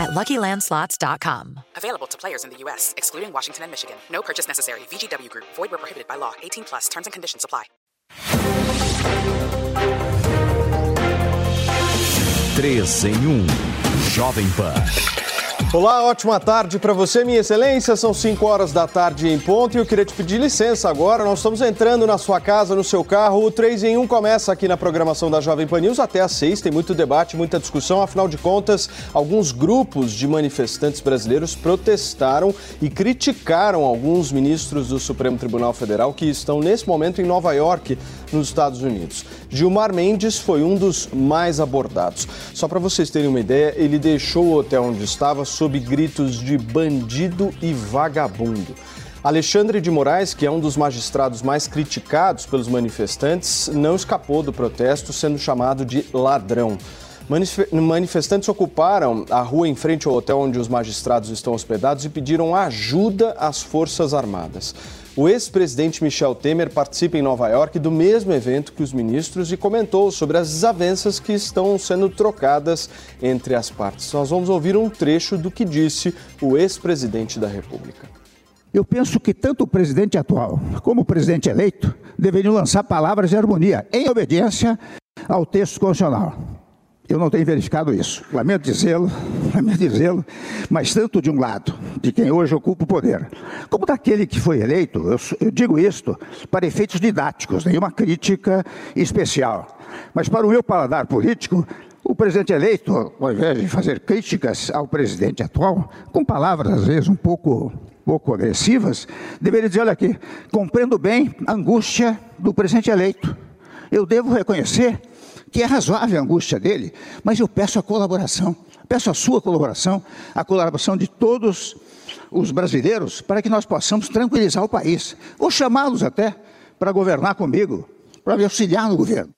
at LuckyLandSlots.com. Available to players in the U.S., excluding Washington and Michigan. No purchase necessary. VGW Group. Void where prohibited by law. 18 plus. Terms and conditions apply. 3 em 1. Jovem Pan. Olá, ótima tarde para você, minha excelência. São 5 horas da tarde em ponto e eu queria te pedir licença agora. Nós estamos entrando na sua casa, no seu carro. O 3 em 1 começa aqui na programação da Jovem Pan News até às 6. Tem muito debate, muita discussão. Afinal de contas, alguns grupos de manifestantes brasileiros protestaram e criticaram alguns ministros do Supremo Tribunal Federal que estão nesse momento em Nova York, nos Estados Unidos. Gilmar Mendes foi um dos mais abordados. Só para vocês terem uma ideia, ele deixou o hotel onde estava sob gritos de bandido e vagabundo. Alexandre de Moraes, que é um dos magistrados mais criticados pelos manifestantes, não escapou do protesto, sendo chamado de ladrão. Manifestantes ocuparam a rua em frente ao hotel onde os magistrados estão hospedados e pediram ajuda às Forças Armadas. O ex-presidente Michel Temer participa em Nova York do mesmo evento que os ministros e comentou sobre as desavenças que estão sendo trocadas entre as partes. Nós vamos ouvir um trecho do que disse o ex-presidente da República. Eu penso que tanto o presidente atual como o presidente eleito deveriam lançar palavras de harmonia, em obediência ao texto constitucional. Eu não tenho verificado isso. Lamento dizê-lo, lamento dizê-lo, mas tanto de um lado, de quem hoje ocupa o poder, como daquele que foi eleito, eu, eu digo isto para efeitos didáticos, nenhuma crítica especial. Mas para o meu paladar político, o presidente eleito, ao invés de fazer críticas ao presidente atual, com palavras às vezes um pouco, pouco agressivas, deveria dizer: olha aqui, compreendo bem a angústia do presidente eleito. Eu devo reconhecer que é razoável a angústia dele, mas eu peço a colaboração, peço a sua colaboração, a colaboração de todos os brasileiros, para que nós possamos tranquilizar o país, ou chamá-los até para governar comigo, para me auxiliar no governo.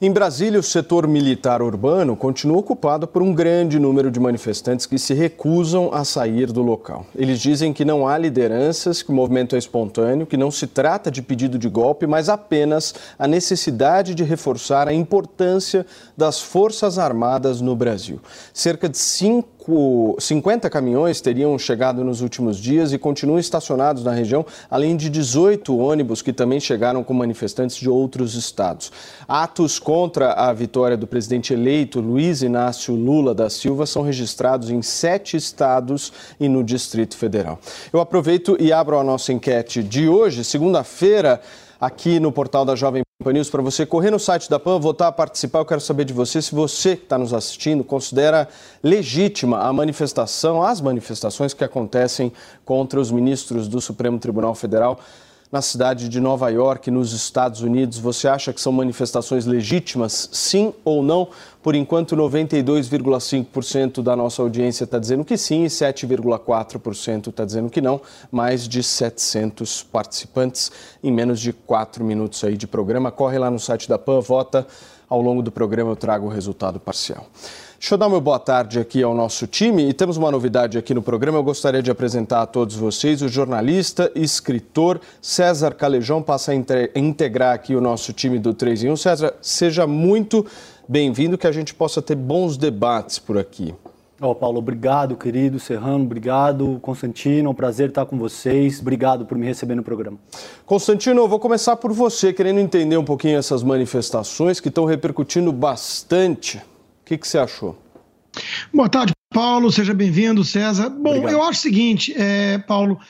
Em Brasília, o setor militar urbano continua ocupado por um grande número de manifestantes que se recusam a sair do local. Eles dizem que não há lideranças, que o movimento é espontâneo, que não se trata de pedido de golpe, mas apenas a necessidade de reforçar a importância das Forças Armadas no Brasil. Cerca de cinco 50 caminhões teriam chegado nos últimos dias e continuam estacionados na região, além de 18 ônibus que também chegaram com manifestantes de outros estados. Atos contra a vitória do presidente eleito Luiz Inácio Lula da Silva são registrados em sete estados e no Distrito Federal. Eu aproveito e abro a nossa enquete de hoje, segunda-feira aqui no portal da Jovem News para você correr no site da PAN, votar, participar. Eu quero saber de você se você que está nos assistindo considera legítima a manifestação, as manifestações que acontecem contra os ministros do Supremo Tribunal Federal na cidade de Nova York, nos Estados Unidos. Você acha que são manifestações legítimas, sim ou não? Por enquanto, 92,5% da nossa audiência está dizendo que sim e 7,4% está dizendo que não. Mais de 700 participantes em menos de 4 minutos aí de programa. Corre lá no site da PAN, vota. Ao longo do programa eu trago o resultado parcial. Deixa eu dar uma boa tarde aqui ao nosso time e temos uma novidade aqui no programa. Eu gostaria de apresentar a todos vocês o jornalista e escritor César Calejão, passa a integrar aqui o nosso time do 3 em 1. César, seja muito bem-vindo, que a gente possa ter bons debates por aqui. Ó, oh, Paulo, obrigado, querido Serrano, obrigado, Constantino, é um prazer estar com vocês, obrigado por me receber no programa. Constantino, eu vou começar por você, querendo entender um pouquinho essas manifestações que estão repercutindo bastante que, que você achou? Boa tarde, Paulo. Seja bem-vindo, César. Bom, Obrigado. eu acho o seguinte, é, Paulo.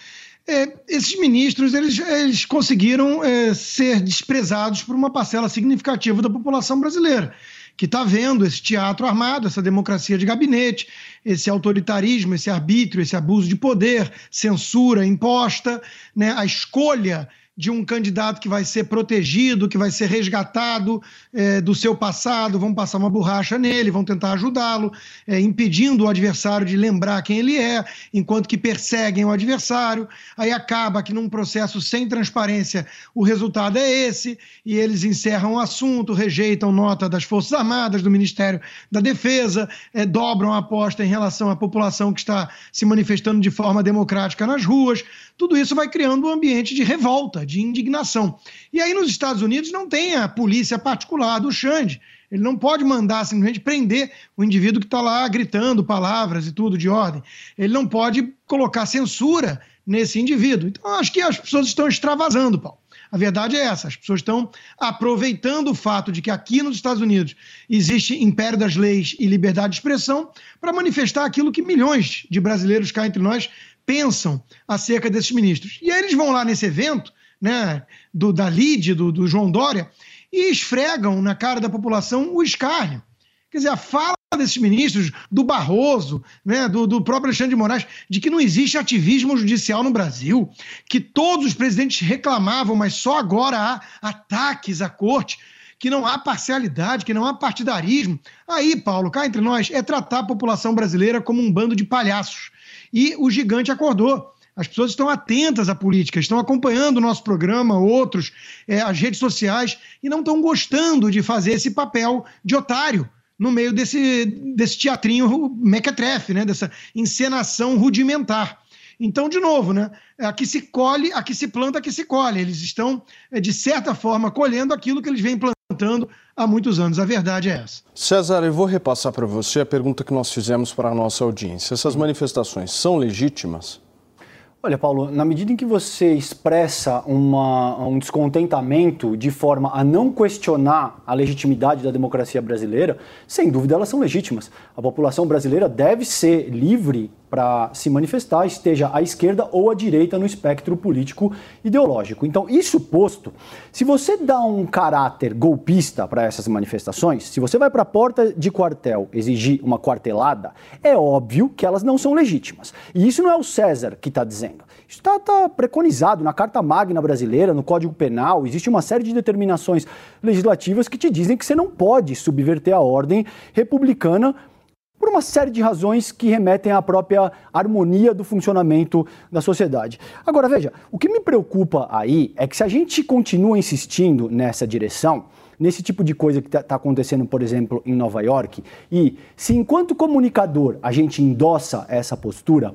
É, esses ministros eles, eles conseguiram é, ser desprezados por uma parcela significativa da população brasileira, que está vendo esse teatro armado, essa democracia de gabinete, esse autoritarismo, esse arbítrio, esse abuso de poder, censura imposta, né, a escolha de um candidato que vai ser protegido, que vai ser resgatado é, do seu passado, vão passar uma borracha nele, vão tentar ajudá-lo, é, impedindo o adversário de lembrar quem ele é, enquanto que perseguem o adversário. Aí acaba que num processo sem transparência o resultado é esse, e eles encerram o assunto, rejeitam nota das Forças Armadas, do Ministério da Defesa, é, dobram a aposta em relação à população que está se manifestando de forma democrática nas ruas. Tudo isso vai criando um ambiente de revolta, de indignação. E aí nos Estados Unidos não tem a polícia particular do Xande. Ele não pode mandar simplesmente prender o indivíduo que está lá gritando palavras e tudo de ordem. Ele não pode colocar censura nesse indivíduo. Então, acho que as pessoas estão extravasando, Paulo. A verdade é essa: as pessoas estão aproveitando o fato de que aqui nos Estados Unidos existe império das leis e liberdade de expressão para manifestar aquilo que milhões de brasileiros cá entre nós pensam acerca desses ministros. E aí eles vão lá nesse evento, né, do, da LIDE, do, do João Dória, e esfregam na cara da população o escárnio. Quer dizer, a fala desses ministros, do Barroso, né, do, do, próprio Alexandre de Moraes, de que não existe ativismo judicial no Brasil, que todos os presidentes reclamavam, mas só agora há ataques à corte, que não há parcialidade, que não há partidarismo. Aí, Paulo, cá entre nós, é tratar a população brasileira como um bando de palhaços e o gigante acordou. As pessoas estão atentas à política, estão acompanhando o nosso programa, outros, é, as redes sociais, e não estão gostando de fazer esse papel de otário no meio desse, desse teatrinho mequetrefe, né? dessa encenação rudimentar. Então, de novo, né? Aqui se colhe, aqui se planta, aqui se colhe. Eles estão, é, de certa forma, colhendo aquilo que eles vêm plantando há muitos anos. A verdade é essa. César, eu vou repassar para você a pergunta que nós fizemos para a nossa audiência. Essas manifestações são legítimas? Olha, Paulo, na medida em que você expressa uma, um descontentamento de forma a não questionar a legitimidade da democracia brasileira, sem dúvida elas são legítimas. A população brasileira deve ser livre para se manifestar, esteja à esquerda ou à direita no espectro político ideológico. Então, isso posto, se você dá um caráter golpista para essas manifestações, se você vai para a porta de quartel exigir uma quartelada, é óbvio que elas não são legítimas. E isso não é o César que está dizendo. Isso está tá preconizado na Carta Magna brasileira, no Código Penal. Existe uma série de determinações legislativas que te dizem que você não pode subverter a ordem republicana por uma série de razões que remetem à própria harmonia do funcionamento da sociedade. Agora, veja, o que me preocupa aí é que se a gente continua insistindo nessa direção, nesse tipo de coisa que está tá acontecendo, por exemplo, em Nova York, e se enquanto comunicador a gente endossa essa postura,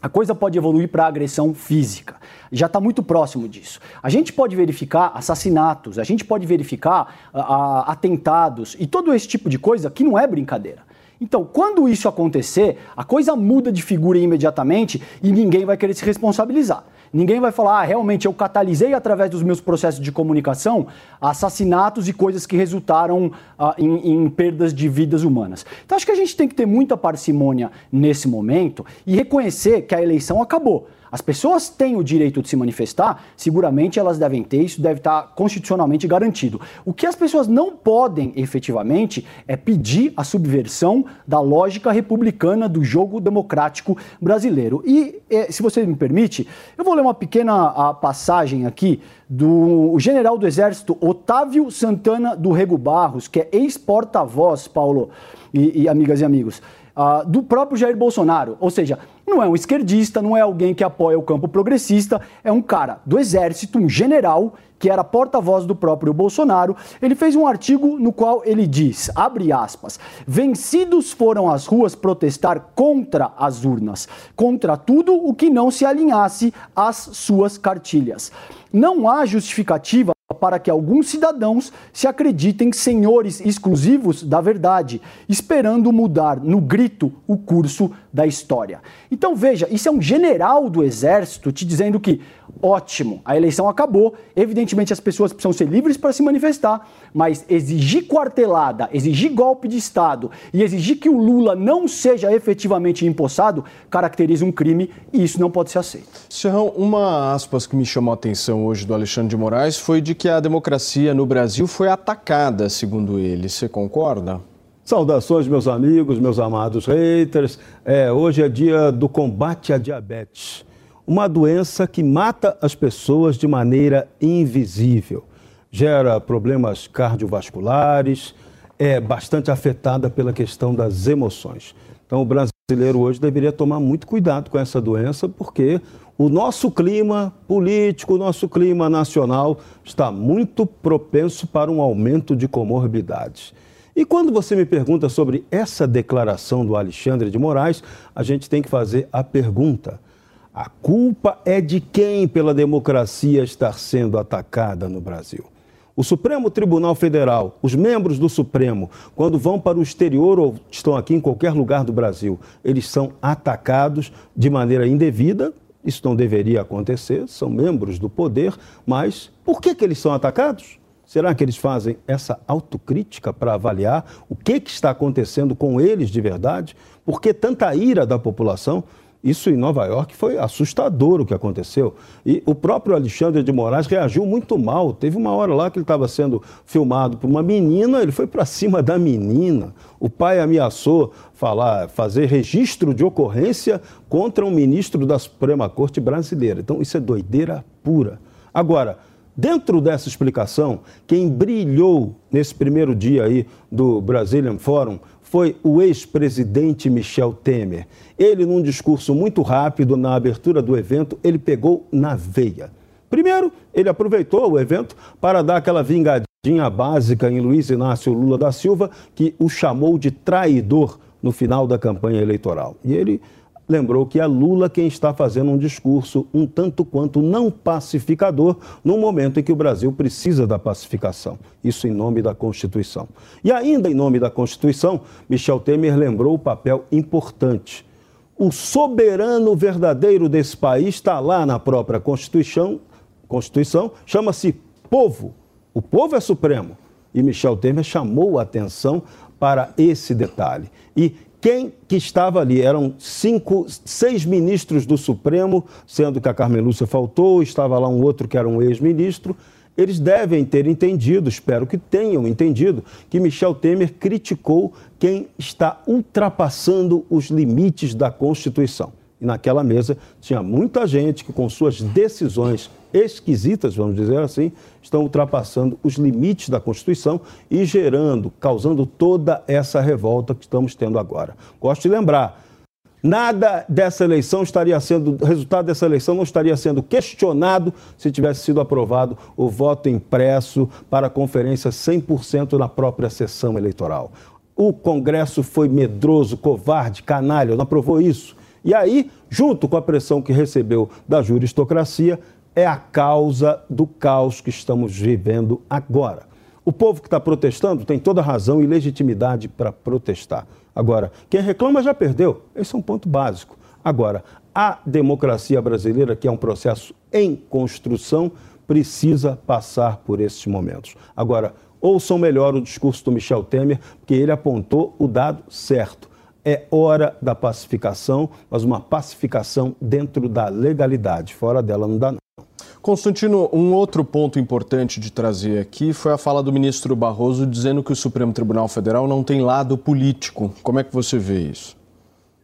a coisa pode evoluir para agressão física. Já está muito próximo disso. A gente pode verificar assassinatos, a gente pode verificar uh, atentados e todo esse tipo de coisa que não é brincadeira. Então, quando isso acontecer, a coisa muda de figura imediatamente e ninguém vai querer se responsabilizar. Ninguém vai falar, ah, realmente eu catalisei através dos meus processos de comunicação assassinatos e coisas que resultaram ah, em, em perdas de vidas humanas. Então, acho que a gente tem que ter muita parcimônia nesse momento e reconhecer que a eleição acabou. As pessoas têm o direito de se manifestar, seguramente elas devem ter, isso deve estar constitucionalmente garantido. O que as pessoas não podem efetivamente é pedir a subversão da lógica republicana do jogo democrático brasileiro. E, eh, se você me permite, eu vou ler uma pequena passagem aqui do general do Exército Otávio Santana do Rego Barros, que é ex-porta-voz, Paulo e, e amigas e amigos uh, do próprio Jair Bolsonaro. Ou seja, não é um esquerdista, não é alguém que apoia o campo progressista, é um cara do exército, um general, que era porta-voz do próprio Bolsonaro. Ele fez um artigo no qual ele diz, abre aspas, vencidos foram às ruas protestar contra as urnas, contra tudo o que não se alinhasse às suas cartilhas. Não há justificativa para que alguns cidadãos se acreditem senhores exclusivos da verdade, esperando mudar no grito o curso da história. Então veja, isso é um general do exército te dizendo que ótimo, a eleição acabou, evidentemente as pessoas precisam ser livres para se manifestar, mas exigir quartelada, exigir golpe de Estado e exigir que o Lula não seja efetivamente empossado caracteriza um crime e isso não pode ser aceito. Serrão, uma aspas que me chamou a atenção hoje do Alexandre de Moraes foi de que a democracia no Brasil foi atacada, segundo ele. Você concorda? Saudações, meus amigos, meus amados haters. É, hoje é dia do combate à diabetes. uma doença que mata as pessoas de maneira invisível. Gera problemas cardiovasculares, é bastante afetada pela questão das emoções. Então, o brasileiro hoje deveria tomar muito cuidado com essa doença, porque o nosso clima político, o nosso clima nacional está muito propenso para um aumento de comorbidades. E quando você me pergunta sobre essa declaração do Alexandre de Moraes, a gente tem que fazer a pergunta: a culpa é de quem pela democracia estar sendo atacada no Brasil? O Supremo Tribunal Federal, os membros do Supremo, quando vão para o exterior ou estão aqui em qualquer lugar do Brasil, eles são atacados de maneira indevida. Isso não deveria acontecer, são membros do poder, mas por que, que eles são atacados? Será que eles fazem essa autocrítica para avaliar o que, que está acontecendo com eles de verdade? Por que tanta ira da população? Isso em Nova York foi assustador o que aconteceu. E o próprio Alexandre de Moraes reagiu muito mal. Teve uma hora lá que ele estava sendo filmado por uma menina, ele foi para cima da menina. O pai ameaçou falar, fazer registro de ocorrência contra um ministro da Suprema Corte brasileira. Então isso é doideira pura. Agora, Dentro dessa explicação, quem brilhou nesse primeiro dia aí do Brazilian Forum foi o ex-presidente Michel Temer. Ele, num discurso muito rápido na abertura do evento, ele pegou na veia. Primeiro, ele aproveitou o evento para dar aquela vingadinha básica em Luiz Inácio Lula da Silva, que o chamou de traidor no final da campanha eleitoral. E ele lembrou que é Lula quem está fazendo um discurso um tanto quanto não pacificador no momento em que o Brasil precisa da pacificação. Isso em nome da Constituição. E ainda em nome da Constituição, Michel Temer lembrou o papel importante. O soberano verdadeiro desse país está lá na própria Constituição, Constituição chama-se povo. O povo é supremo. E Michel Temer chamou a atenção para esse detalhe. E quem que estava ali? Eram cinco, seis ministros do Supremo, sendo que a Carmen Lúcia faltou, estava lá um outro que era um ex-ministro. Eles devem ter entendido, espero que tenham entendido, que Michel Temer criticou quem está ultrapassando os limites da Constituição. E naquela mesa tinha muita gente que, com suas decisões esquisitas, vamos dizer assim, estão ultrapassando os limites da Constituição e gerando, causando toda essa revolta que estamos tendo agora. Gosto de lembrar, nada dessa eleição estaria sendo, o resultado dessa eleição não estaria sendo questionado se tivesse sido aprovado o voto impresso para a conferência 100% na própria sessão eleitoral. O Congresso foi medroso, covarde, canalha, não aprovou isso. E aí, junto com a pressão que recebeu da juristocracia, é a causa do caos que estamos vivendo agora. O povo que está protestando tem toda razão e legitimidade para protestar. Agora, quem reclama já perdeu. Esse é um ponto básico. Agora, a democracia brasileira, que é um processo em construção, precisa passar por esses momentos. Agora, ouçam melhor o discurso do Michel Temer, porque ele apontou o dado certo. É hora da pacificação, mas uma pacificação dentro da legalidade. Fora dela não dá, não. Constantino, um outro ponto importante de trazer aqui foi a fala do ministro Barroso dizendo que o Supremo Tribunal Federal não tem lado político. Como é que você vê isso?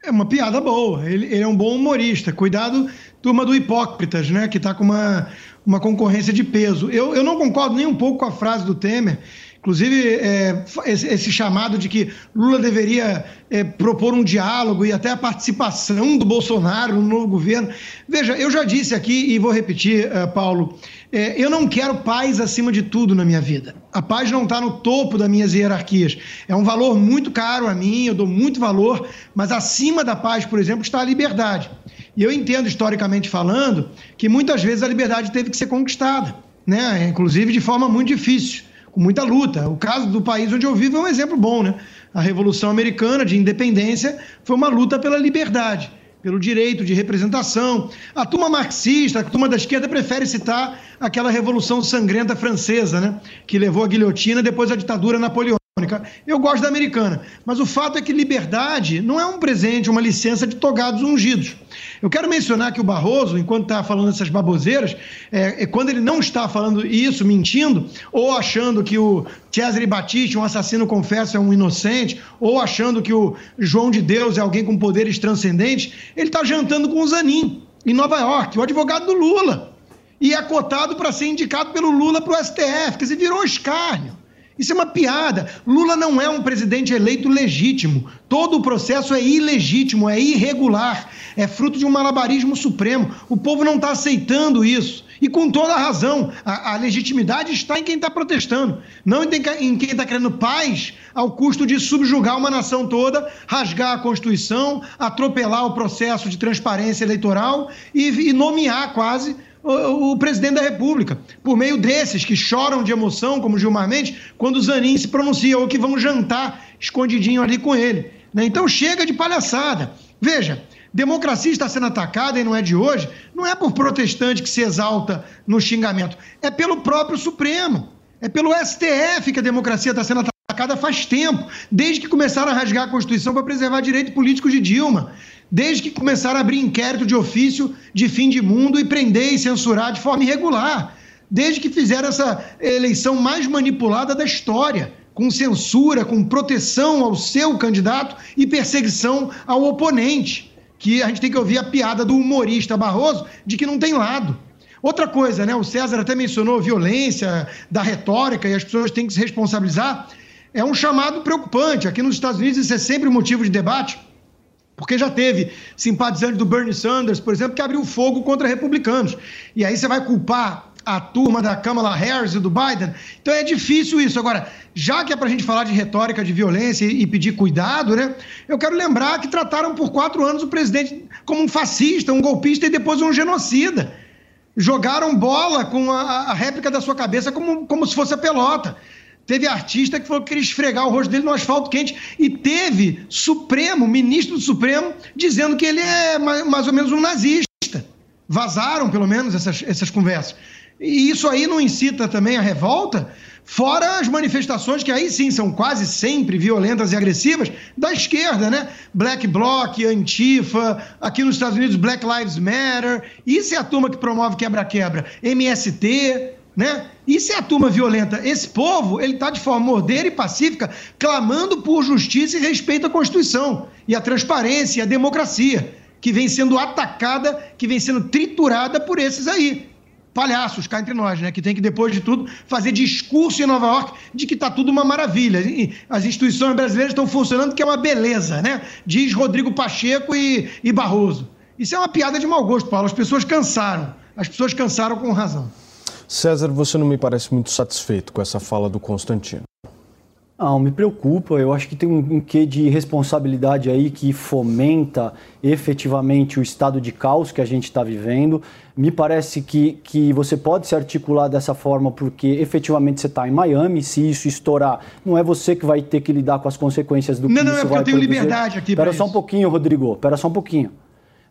É uma piada boa. Ele, ele é um bom humorista. Cuidado, turma do Hipócritas, né? Que está com uma, uma concorrência de peso. Eu, eu não concordo nem um pouco com a frase do Temer Inclusive, é, esse, chamado de que Lula deveria é, propor um diálogo e até a participação do Bolsonaro no novo governo. Veja, eu já disse aqui e vou repetir, uh, Paulo, é, eu não quero paz acima de tudo na minha vida. A paz não está no topo das minhas hierarquias. É um valor muito caro a mim, eu dou muito valor, mas acima da paz, por exemplo, está a liberdade. E eu entendo, historicamente falando, que muitas vezes a liberdade teve que ser conquistada, né? inclusive de forma muito difícil com muita luta. O caso do país onde eu vivo é um exemplo bom, né? A Revolução Americana de Independência foi uma luta pela liberdade, pelo direito de representação. A turma marxista, a turma da esquerda prefere citar aquela Revolução Sangrenta Francesa, né? Que levou a guilhotina depois a ditadura napoleônica. Eu gosto da americana, mas o fato é que liberdade não é um presente, uma licença de togados ungidos. Eu quero mencionar que o Barroso, enquanto está falando essas baboseiras, é, é, quando ele não está falando isso, mentindo, ou achando que o Cesare Battisti, um assassino confesso, é um inocente, ou achando que o João de Deus é alguém com poderes transcendentes, ele está jantando com o Zanin. em Nova York, o advogado do Lula. E é cotado para ser indicado pelo Lula para o STF. Quer dizer, virou escárnio. Isso é uma piada. Lula não é um presidente eleito legítimo. Todo o processo é ilegítimo, é irregular, é fruto de um malabarismo supremo. O povo não está aceitando isso. E com toda a razão, a, a legitimidade está em quem está protestando, não em quem está querendo paz ao custo de subjugar uma nação toda, rasgar a Constituição, atropelar o processo de transparência eleitoral e, e nomear quase o, o, presidente da República, por meio desses que choram de emoção, como Gilmar Mendes, quando o Zanin se pronuncia, ou que vão jantar escondidinho ali com ele. Né? Então chega de palhaçada. Veja, Democracia está sendo atacada, e não é de hoje, não é por protestante que se exalta no xingamento, é pelo próprio Supremo, é pelo STF que a democracia está sendo atacada faz tempo, desde que começaram a rasgar a Constituição para preservar direitos políticos de Dilma, desde que começaram a abrir inquérito de ofício de fim de mundo e prender e censurar de forma irregular, desde que fizeram essa eleição mais manipulada da história com censura, com proteção ao seu candidato e perseguição ao oponente que a gente tem que ouvir a piada do humorista Barroso de que não tem lado. Outra coisa, né? O César até mencionou violência da retórica e as pessoas têm que se responsabilizar. É um chamado preocupante. Aqui nos Estados Unidos isso é sempre motivo de debate, porque já teve simpatizantes do Bernie Sanders, por exemplo, que abriu fogo contra republicanos. E aí você vai culpar a turma da Kamala Harris e do Biden. Então é difícil isso. Agora, já que é para a gente falar de retórica de violência e pedir cuidado, né? Eu quero lembrar que trataram por quatro anos o presidente como um fascista, um golpista e depois um genocida. Jogaram bola com a, a réplica da sua cabeça como, como se fosse a pelota. Teve artista que falou que queria esfregar o rosto dele no asfalto quente. E teve Supremo, ministro do Supremo, dizendo que ele é mais, ou menos um nazista. Vazaram, pelo menos, essas, essas conversas. E isso aí não incita também a revolta? Fora as manifestações que aí sim são quase sempre violentas e agressivas da esquerda, né? Black Bloc, Antifa, aqui nos Estados Unidos Black Lives Matter. Isso é a turma que promove quebra-quebra. MST, né? Isso é a turma violenta. Esse povo, ele está de forma ordeira e pacífica, clamando por justiça e respeito à Constituição e à transparência e à democracia, que vem sendo atacada, que vem sendo triturada por esses aí palhaços cá entre nós, né? Que tem que, depois de tudo, fazer discurso em Nova York de que está tudo uma maravilha. E as instituições brasileiras estão funcionando, que é uma beleza, né? Diz Rodrigo Pacheco e, e Barroso. Isso é uma piada de mau gosto, Paulo. As pessoas cansaram. As pessoas cansaram com razão. César, você não me parece muito satisfeito com essa fala do Constantino. Não, me preocupa. Eu acho que tem um, um quê de responsabilidade aí que fomenta efetivamente o estado de caos que a gente está vivendo. Me parece que, que você pode se articular dessa forma porque efetivamente você está em Miami. Se isso estourar, não é você que vai ter que lidar com as consequências do que não, não, isso é porque eu tenho produzir. liberdade aqui. Espera só um pouquinho, Rodrigo. Espera só um pouquinho.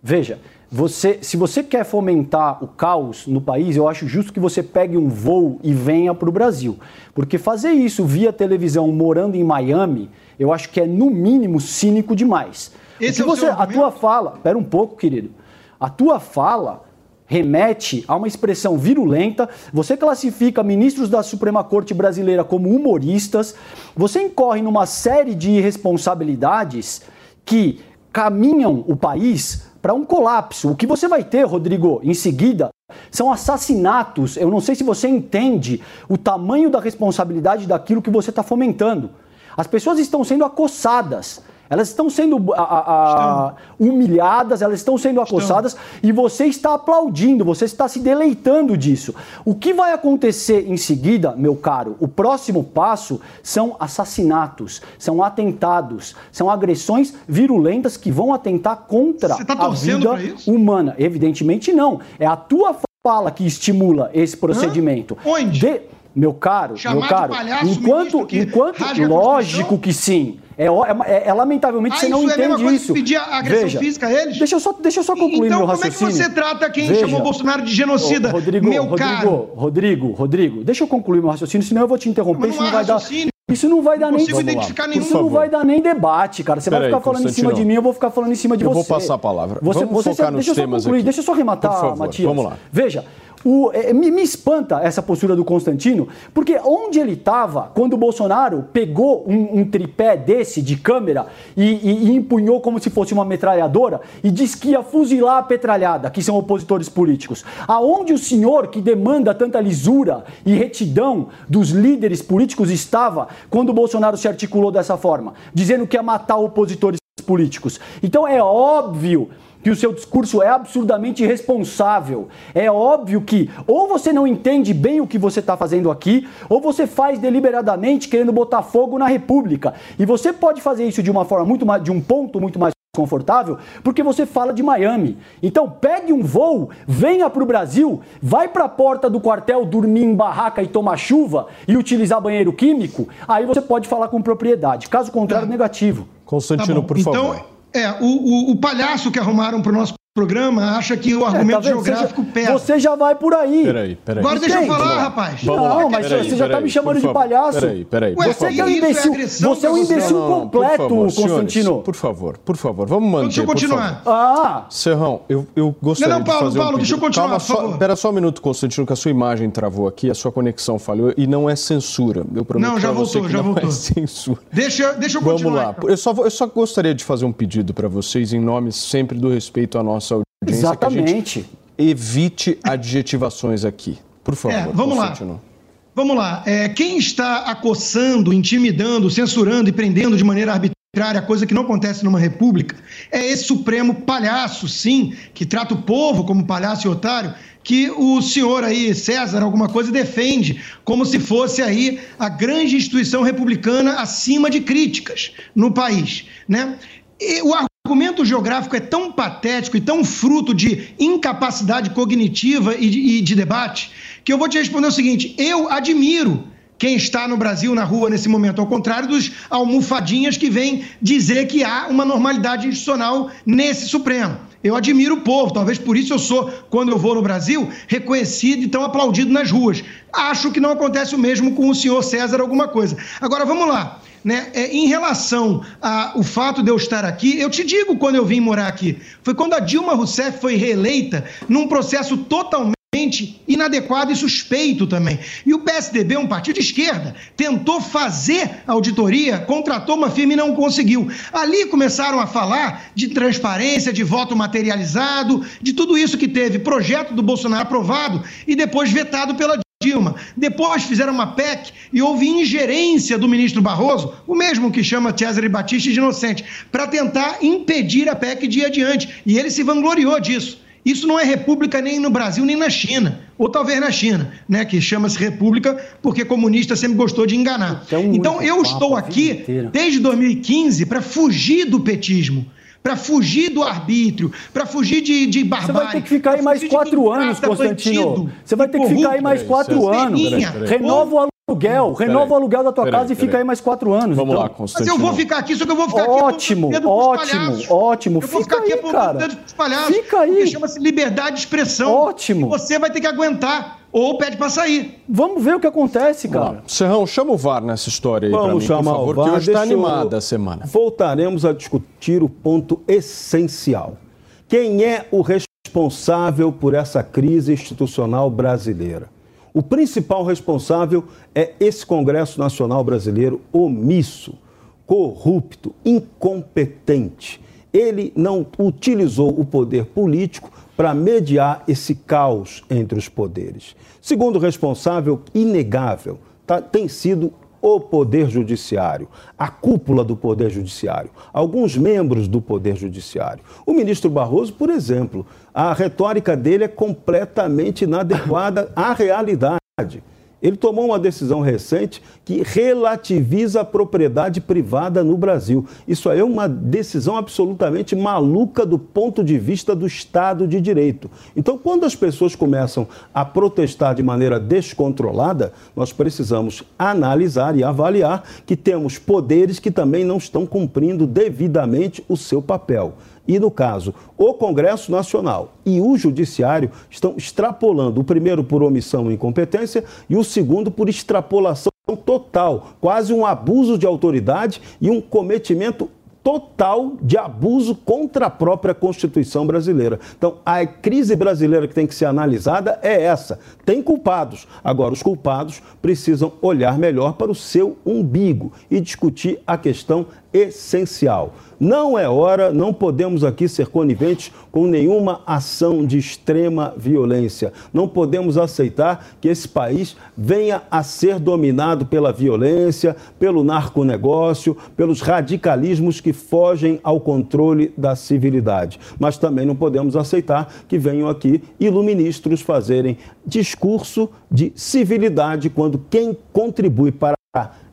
Veja, você, se você quer fomentar o caos no país, eu acho justo que você pegue um voo e venha para o Brasil. Porque fazer isso via televisão morando em Miami, eu acho que é no mínimo cínico demais. Esse é você, a tua fala, espera um pouco, querido. A tua fala remete a uma expressão virulenta. Você classifica ministros da Suprema Corte brasileira como humoristas. Você incorre numa série de responsabilidades que caminham o país para um colapso. O que você vai ter, Rodrigo, em seguida, são assassinatos. Eu não sei se você entende o tamanho da responsabilidade daquilo que você está fomentando. As pessoas estão sendo acossadas. Elas estão sendo a, a, a, humilhadas, elas estão sendo acossadas estão. e você está aplaudindo, você está se deleitando disso. O que vai acontecer em seguida, meu caro? O próximo passo são assassinatos, são atentados, são agressões virulentas que vão atentar contra tá a vida humana. Evidentemente não. É a tua fala que estimula esse procedimento. Hã? Onde? De... Meu caro, Chamar meu caro, enquanto, enquanto lógico que sim. É, é, é lamentavelmente ah, você não é entende é isso. pedir agressão Veja, física a eles? Deixa eu só, deixa eu só concluir então, meu raciocínio. Então como é que você trata quem Veja, chamou Bolsonaro de genocida, Rodrigo, meu Rodrigo, caro? Rodrigo, Rodrigo, deixa eu concluir meu raciocínio, senão eu vou te interromper, isso não vai dar... Isso não vai dar não nem. Isso não vai dar nem debate, cara. Você Pera vai ficar aí, falando em cima de mim, eu vou ficar falando em cima de eu você. Eu vou passar a palavra. Você, Vamos você, focar deixa nos eu só temas concluir, aqui. deixa eu só rematar, Matias. Vamos lá. Veja, o, é, me, me, espanta essa postura do Constantino, porque onde ele estava quando o Bolsonaro pegou um, um tripé desse de câmera e, e, e, empunhou como se fosse uma metralhadora e disse que ia fuzilar a petralhada, que são opositores políticos. Aonde o senhor que demanda tanta lisura e retidão dos líderes políticos estava quando o Bolsonaro se articulou dessa forma, dizendo que ia matar opositores políticos? Então é óbvio que o seu discurso é absurdamente irresponsável. É óbvio que ou você não entende bem o que você está fazendo aqui, ou você faz deliberadamente querendo botar fogo na República. E você pode fazer isso de uma forma muito mais, de um ponto muito mais confortável, porque você fala de Miami. Então pegue um voo, venha para o Brasil, vai para a porta do quartel dormir em barraca e tomar chuva e utilizar banheiro químico, aí você pode falar com propriedade. Caso contrário, tá. negativo. Constantino, tá por então, favor. É, o, o, o palhaço que arrumaram para o nosso programa acha que o argumento é, tá geográfico você já, Você já vai por aí. Peraí, peraí. Agora deixa eu falar, rapaz. Vamos não, lá. mas peraí, você já está me chamando de palhaço. Peraí, peraí. Ué, você, é um imbecil, é você é um imbecil não, não, completo, por favor, Constantino. Senhores, por favor, por favor, vamos manter. Deixa eu continuar. Ah! Serrão, eu, eu gostaria não, não, Paulo, de fazer Paulo, um deixa eu continuar, Calma, só, Espera só um minuto, Constantino, que a sua imagem travou aqui, a sua conexão falhou e não é censura. Eu prometo não, já voltou, já voltou. É censura. Deixa, deixa eu continuar. Vamos lá. Eu só, eu só gostaria de fazer um pedido para vocês, em nome sempre do respeito à nossa audiência Exatamente. evite adjetivações aqui. Por favor. É, vamos lá. Vamos lá. É, quem está acossando, intimidando, censurando e prendendo de maneira arbitrária, coisa que não acontece numa república, é esse supremo palhaço, sim, que trata o povo como palhaço e otário, que o senhor aí, César, alguma coisa, defende como se fosse aí a grande instituição republicana acima de críticas no país. Né? E o argumento geográfico é tão patético e tão fruto de incapacidade cognitiva e de, e de debate que eu vou te responder o seguinte: eu admiro quem está no Brasil na rua nesse momento, ao contrário dos almofadinhas que vêm dizer que há uma normalidade institucional nesse Supremo. Eu admiro o povo, talvez por isso eu sou, quando eu vou no Brasil, reconhecido e tão aplaudido nas ruas. Acho que não acontece o mesmo com o senhor César alguma coisa. Agora, vamos lá. Né? É, em relação ao fato de eu estar aqui, eu te digo quando eu vim morar aqui. Foi quando a Dilma Rousseff foi reeleita num processo totalmente inadequado e suspeito também. E o PSDB, um partido de esquerda, tentou fazer auditoria, contratou uma firma e não conseguiu. Ali começaram a falar de transparência, de voto materializado, de tudo isso que teve projeto do Bolsonaro aprovado e depois vetado pela Dilma. Depois fizeram uma PEC e houve ingerência do ministro Barroso, o mesmo que chama Cesare Batista de inocente, para tentar impedir a PEC de ir adiante. E ele se vangloriou disso. Isso não é república nem no Brasil nem na China, ou talvez na China, né, que chama-se república porque comunista sempre gostou de enganar. Então eu estou aqui desde 2015 para fugir do petismo para fugir do arbítrio, para fugir de, de barbárie. Você vai ter que ficar aí mais quatro anos, Constantino. Você vai ter que ficar aí mais quatro anos. Renova o aluguel, renova o aluguel da tua casa e fica aí mais quatro anos. Vamos então. lá, Constantino. Mas eu vou ficar aqui, só que eu vou ficar ótimo, aqui. Ótimo, ótimo, ótimo. Eu vou fica ficar aqui aí, cara. palhaços. Fica aí. chama-se liberdade de expressão. Ótimo. E você vai ter que aguentar ou pede para sair. Vamos ver o que acontece, cara. Serrão, chama o VAR nessa história aí Vamos mim, chamar por favor, o VAR. que hoje está animada a semana. Voltaremos a discutir o ponto essencial. Quem é o responsável por essa crise institucional brasileira? O principal responsável é esse Congresso Nacional Brasileiro omisso, corrupto, incompetente. Ele não utilizou o poder político para mediar esse caos entre os poderes. Segundo responsável inegável, tá, tem sido o Poder Judiciário, a cúpula do Poder Judiciário, alguns membros do Poder Judiciário. O ministro Barroso, por exemplo, a retórica dele é completamente inadequada à realidade. Ele tomou uma decisão recente que relativiza a propriedade privada no Brasil. Isso aí é uma decisão absolutamente maluca do ponto de vista do Estado de Direito. Então, quando as pessoas começam a protestar de maneira descontrolada, nós precisamos analisar e avaliar que temos poderes que também não estão cumprindo devidamente o seu papel. E, no caso, o Congresso Nacional e o Judiciário estão extrapolando, o primeiro por omissão e incompetência e o segundo por extrapolação total, quase um abuso de autoridade e um cometimento total de abuso contra a própria Constituição brasileira. Então, a crise brasileira que tem que ser analisada é essa. Tem culpados. Agora, os culpados precisam olhar melhor para o seu umbigo e discutir a questão essencial. Não é hora, não podemos aqui ser coniventes com nenhuma ação de extrema violência. Não podemos aceitar que esse país venha a ser dominado pela violência, pelo narconegócio, pelos radicalismos que fogem ao controle da civilidade. Mas também não podemos aceitar que venham aqui iluministros fazerem discurso de civilidade quando quem contribui para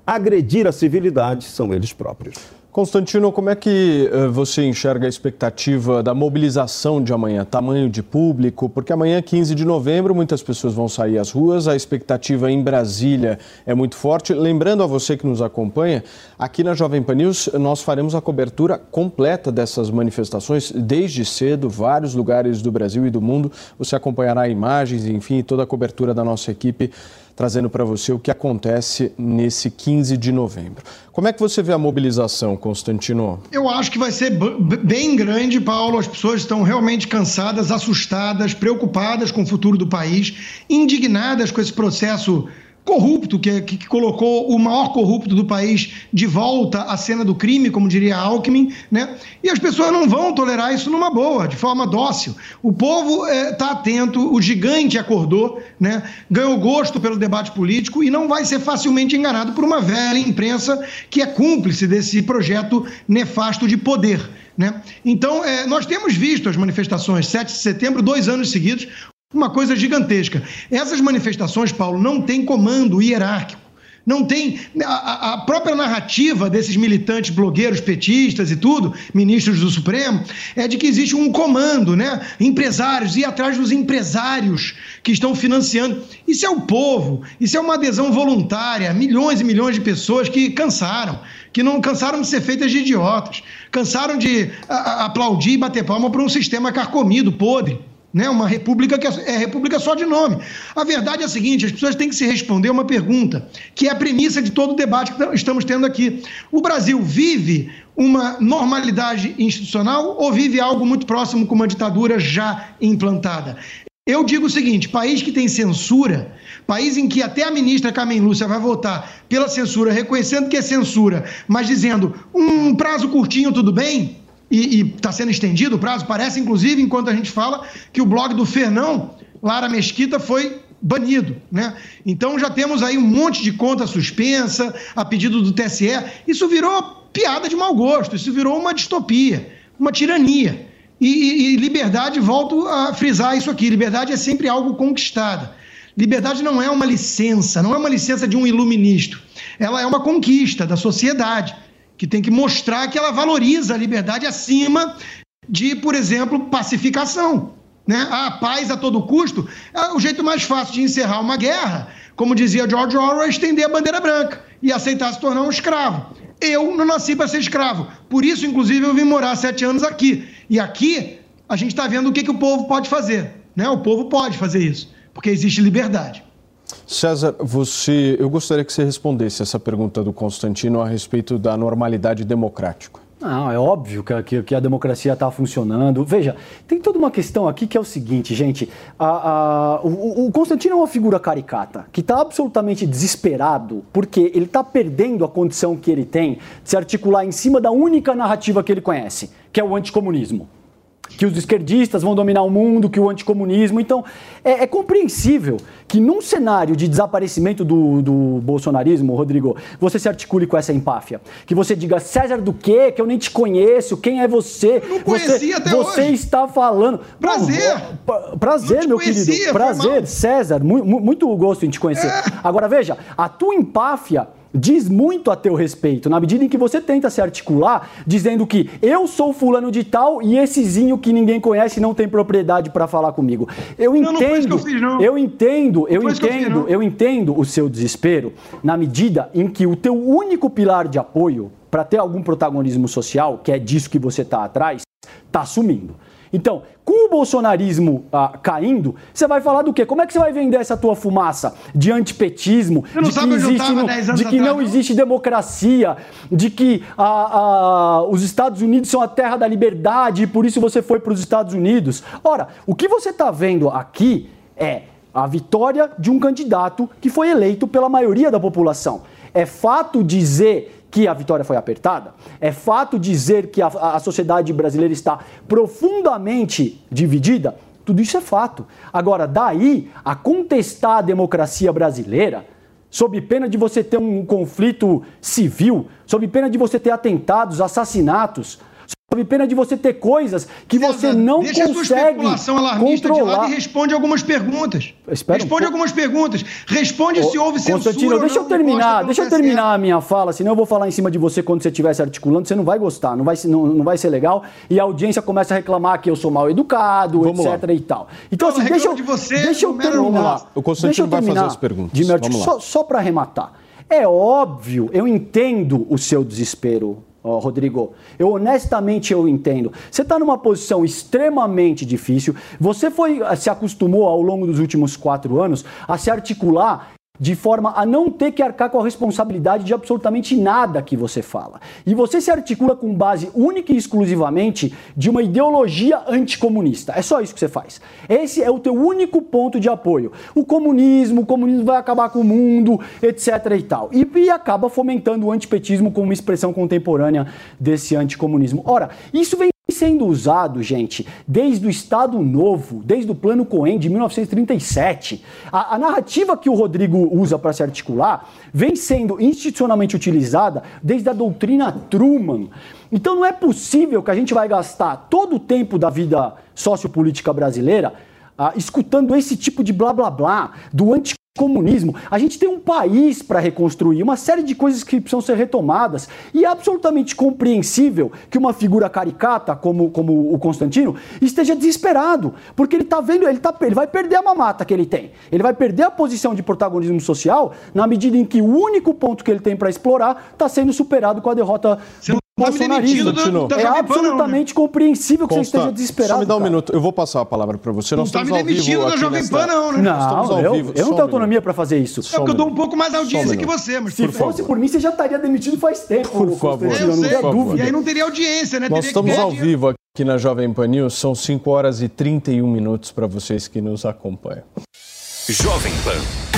agredir a civilidade são eles próprios. Constantino, como é que uh, você enxerga a expectativa da mobilização de amanhã? Tamanho de público? Porque amanhã, 15 de novembro, muitas pessoas vão sair às ruas. A expectativa em Brasília é muito forte. Lembrando a você que nos acompanha, aqui na Jovem Pan News nós faremos a cobertura completa dessas manifestações desde cedo, vários lugares do Brasil e do mundo. Você acompanhará imagens, enfim, toda a cobertura da nossa equipe trazendo para você o que acontece nesse 15 de novembro. Como é que você vê a mobilização, Constantino? Eu acho que vai ser bem grande, Paulo. As pessoas estão realmente cansadas, assustadas, preocupadas com o futuro do país, indignadas com esse processo corrupto, que, que, que, colocou o maior corrupto do país de volta à cena do crime, como diria Alckmin, né? E as pessoas não vão tolerar isso numa boa, de forma dócil. O povo está é, atento, o gigante acordou, né? Ganhou gosto pelo debate político e não vai ser facilmente enganado por uma velha imprensa que é cúmplice desse projeto nefasto de poder. Né? Então, é, nós temos visto as manifestações 7 de setembro, dois anos seguidos, uma coisa gigantesca. Essas manifestações, Paulo, não têm comando hierárquico. Não tem. A, a, própria narrativa desses militantes blogueiros petistas e tudo, ministros do Supremo, é de que existe um comando, né? Empresários, ir atrás dos empresários que estão financiando. Isso é o povo, isso é uma adesão voluntária, milhões e milhões de pessoas que cansaram, que não cansaram de ser feitas de idiotas, cansaram de a, a, aplaudir e bater palma para um sistema carcomido, podre né? Uma república que é, é república só de nome. A verdade é a seguinte: as pessoas têm que se responder uma pergunta, que é a premissa de todo o debate que estamos tendo aqui. O Brasil vive uma normalidade institucional ou vive algo muito próximo com uma ditadura já implantada? Eu digo o seguinte: país que tem censura, país em que até a ministra Carmen Lúcia vai votar pela censura, reconhecendo que é censura, mas dizendo um prazo curtinho, tudo bem e está sendo estendido o prazo. Parece, inclusive, enquanto a gente fala, que o blog do Fernão, Lara Mesquita, foi banido. Né? Então já temos aí um monte de conta suspensa, a pedido do TSE. Isso virou piada de mau gosto, isso virou uma distopia, uma tirania. E, e, e liberdade, volto a frisar isso aqui: liberdade é sempre algo conquistado. Liberdade não é uma licença, não é uma licença de um iluministo. Ela é uma conquista da sociedade que tem que mostrar que ela valoriza a liberdade acima de, por exemplo, pacificação. Né? A paz a todo custo é o jeito mais fácil de encerrar uma guerra, como dizia George Orwell, é estender a bandeira branca e aceitar se tornar um escravo. Eu não nasci para ser escravo, por isso, inclusive, eu vim morar sete anos aqui. E aqui a gente está vendo o que, que o povo pode fazer. Né? O povo pode fazer isso, porque existe liberdade. César, você, eu gostaria que você respondesse essa pergunta do Constantino a respeito da normalidade democrática. Não, é óbvio que, que, que a democracia está funcionando. Veja, tem toda uma questão aqui que é o seguinte, gente. A, a, o, o, Constantino é uma figura caricata que está absolutamente desesperado porque ele está perdendo a condição que ele tem de se articular em cima da única narrativa que ele conhece, que é o anticomunismo que os esquerdistas vão dominar o mundo, que o anticomunismo. Então, é, é compreensível que num cenário de desaparecimento do, do, bolsonarismo, Rodrigo, você se articule com essa empáfia. Que você diga, César do quê? Que eu nem te conheço, quem é você? Não conhecia você, até você hoje. está falando. Prazer. Prazer, meu conhecia, querido. Prazer, César. Mu muito gosto em te conhecer. É. Agora, veja, a tua empáfia diz muito a teu respeito, na medida em que você tenta se articular dizendo que eu sou fulano de tal e essezinho que ninguém conhece não tem propriedade para falar comigo. Eu entendo, eu, fiz, eu, entendo, eu entendo, eu, eu entendo o seu desespero na medida em que o teu único pilar de apoio para ter algum protagonismo social, que é disso que você está atrás, está sumindo. Então, com o bolsonarismo ah, caindo, você vai falar do quê? Como é que você vai vender essa tua fumaça de antipetismo, de que, existe no, de que não existe democracia, de que ah, ah, os Estados Unidos são a terra da liberdade e por isso você foi para os Estados Unidos? Ora, o que você está vendo aqui é a vitória de um candidato que foi eleito pela maioria da população. É fato dizer que a vitória foi apertada? É fato dizer que a, a sociedade brasileira está profundamente dividida? Tudo isso é fato. Agora, daí a contestar a democracia brasileira, sob pena de você ter um conflito civil, sob pena de você ter atentados, assassinatos, sob pena de você ter coisas que você não deixa consegue a sua especulação alarmista controlar. de lado e responde algumas perguntas. Espera responde um algumas perguntas. Responde se houve censura Constantino, deixa eu terminar, deixa eu terminar a minha fala, senão eu vou falar em cima de você quando você estiver se articulando, você não vai gostar, não vai, não, não vai ser legal e a audiência começa a reclamar que eu sou mal educado, Vamos etc lá. e tal. Então, assim, deixa eu, de você, deixa eu terminar. O Constantino vai fazer as perguntas. Só, só para arrematar. É óbvio, eu entendo o seu desespero, Rodrigo. Eu honestamente eu entendo. Você está numa posição extremamente difícil. Você foi se acostumou ao longo dos últimos quatro anos a se articular de forma a não ter que arcar com a responsabilidade de absolutamente nada que você fala. E você se articula com base única e exclusivamente de uma ideologia anticomunista. É só isso que você faz. Esse é o teu único ponto de apoio. O comunismo, o comunismo vai acabar com o mundo, etc e tal. E, e acaba fomentando o antipetismo como uma expressão contemporânea desse anticomunismo. Ora, isso vem sendo usado, gente, desde o Estado Novo, desde o Plano Cohen de 1937. A, a narrativa que o Rodrigo usa para se articular vem sendo institucionalmente utilizada desde a doutrina Truman. Então não é possível que a gente vai gastar todo o tempo da vida sociopolítica brasileira ah, escutando esse tipo de blá blá blá do anti comunismo. A gente tem um país para reconstruir, uma série de coisas que precisam ser retomadas. E é absolutamente compreensível que uma figura caricata como, como o Constantino esteja desesperado, porque ele está vendo, ele, tá, ele vai perder a mamata que ele tem. Ele vai perder a posição de protagonismo social na medida em que o único ponto que ele tem para explorar está sendo superado com a derrota do bolsonarismo. Do, é absolutamente compreensível que Consta, você esteja desesperado. Só me dá um cara. minuto, eu vou passar a palavra para você. Nós não estamos tá me demitindo da Jovem Pan, não, né? Não, eu, eu não tenho autonomia para fazer isso. É porque eu dou um pouco mais de audiência que você, mas se por fosse por mim, você já estaria demitido faz tempo. Por favor, eu não tenho dúvida. E aí não teria audiência, né? Nós estamos ao vivo aqui na Jovem Pan News, são 5 horas e 31 minutos para vocês que nos acompanham. Jovem Pan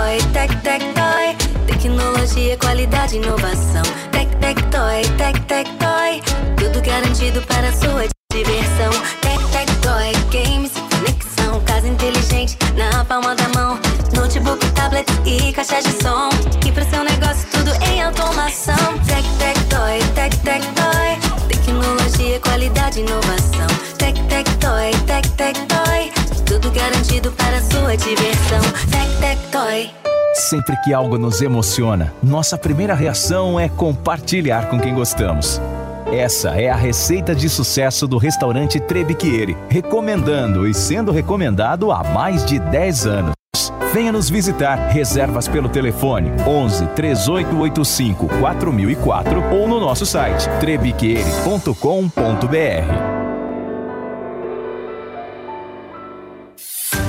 Toy, tec, toy. Tecnologia, qualidade, inovação. Tec, tec, toy, tec, tec, toy. Tudo garantido para sua diversão. Tec, tec, toy, games conexão. Casa inteligente na palma da mão. Notebook, tablet e caixa de som. E pro seu negócio tudo em automação. Tec, tec, toy, tec, tec, toy. Tecnologia, qualidade, inovação. Tec, tec, toy, tec, tec, toy. Tudo garantido para sua diversão. Tec, tec, toy. Sempre que algo nos emociona, nossa primeira reação é compartilhar com quem gostamos. Essa é a receita de sucesso do restaurante Trebiquieri, recomendando e sendo recomendado há mais de 10 anos. Venha nos visitar. Reservas pelo telefone 11 3885 4004 ou no nosso site trebiquieri.com.br.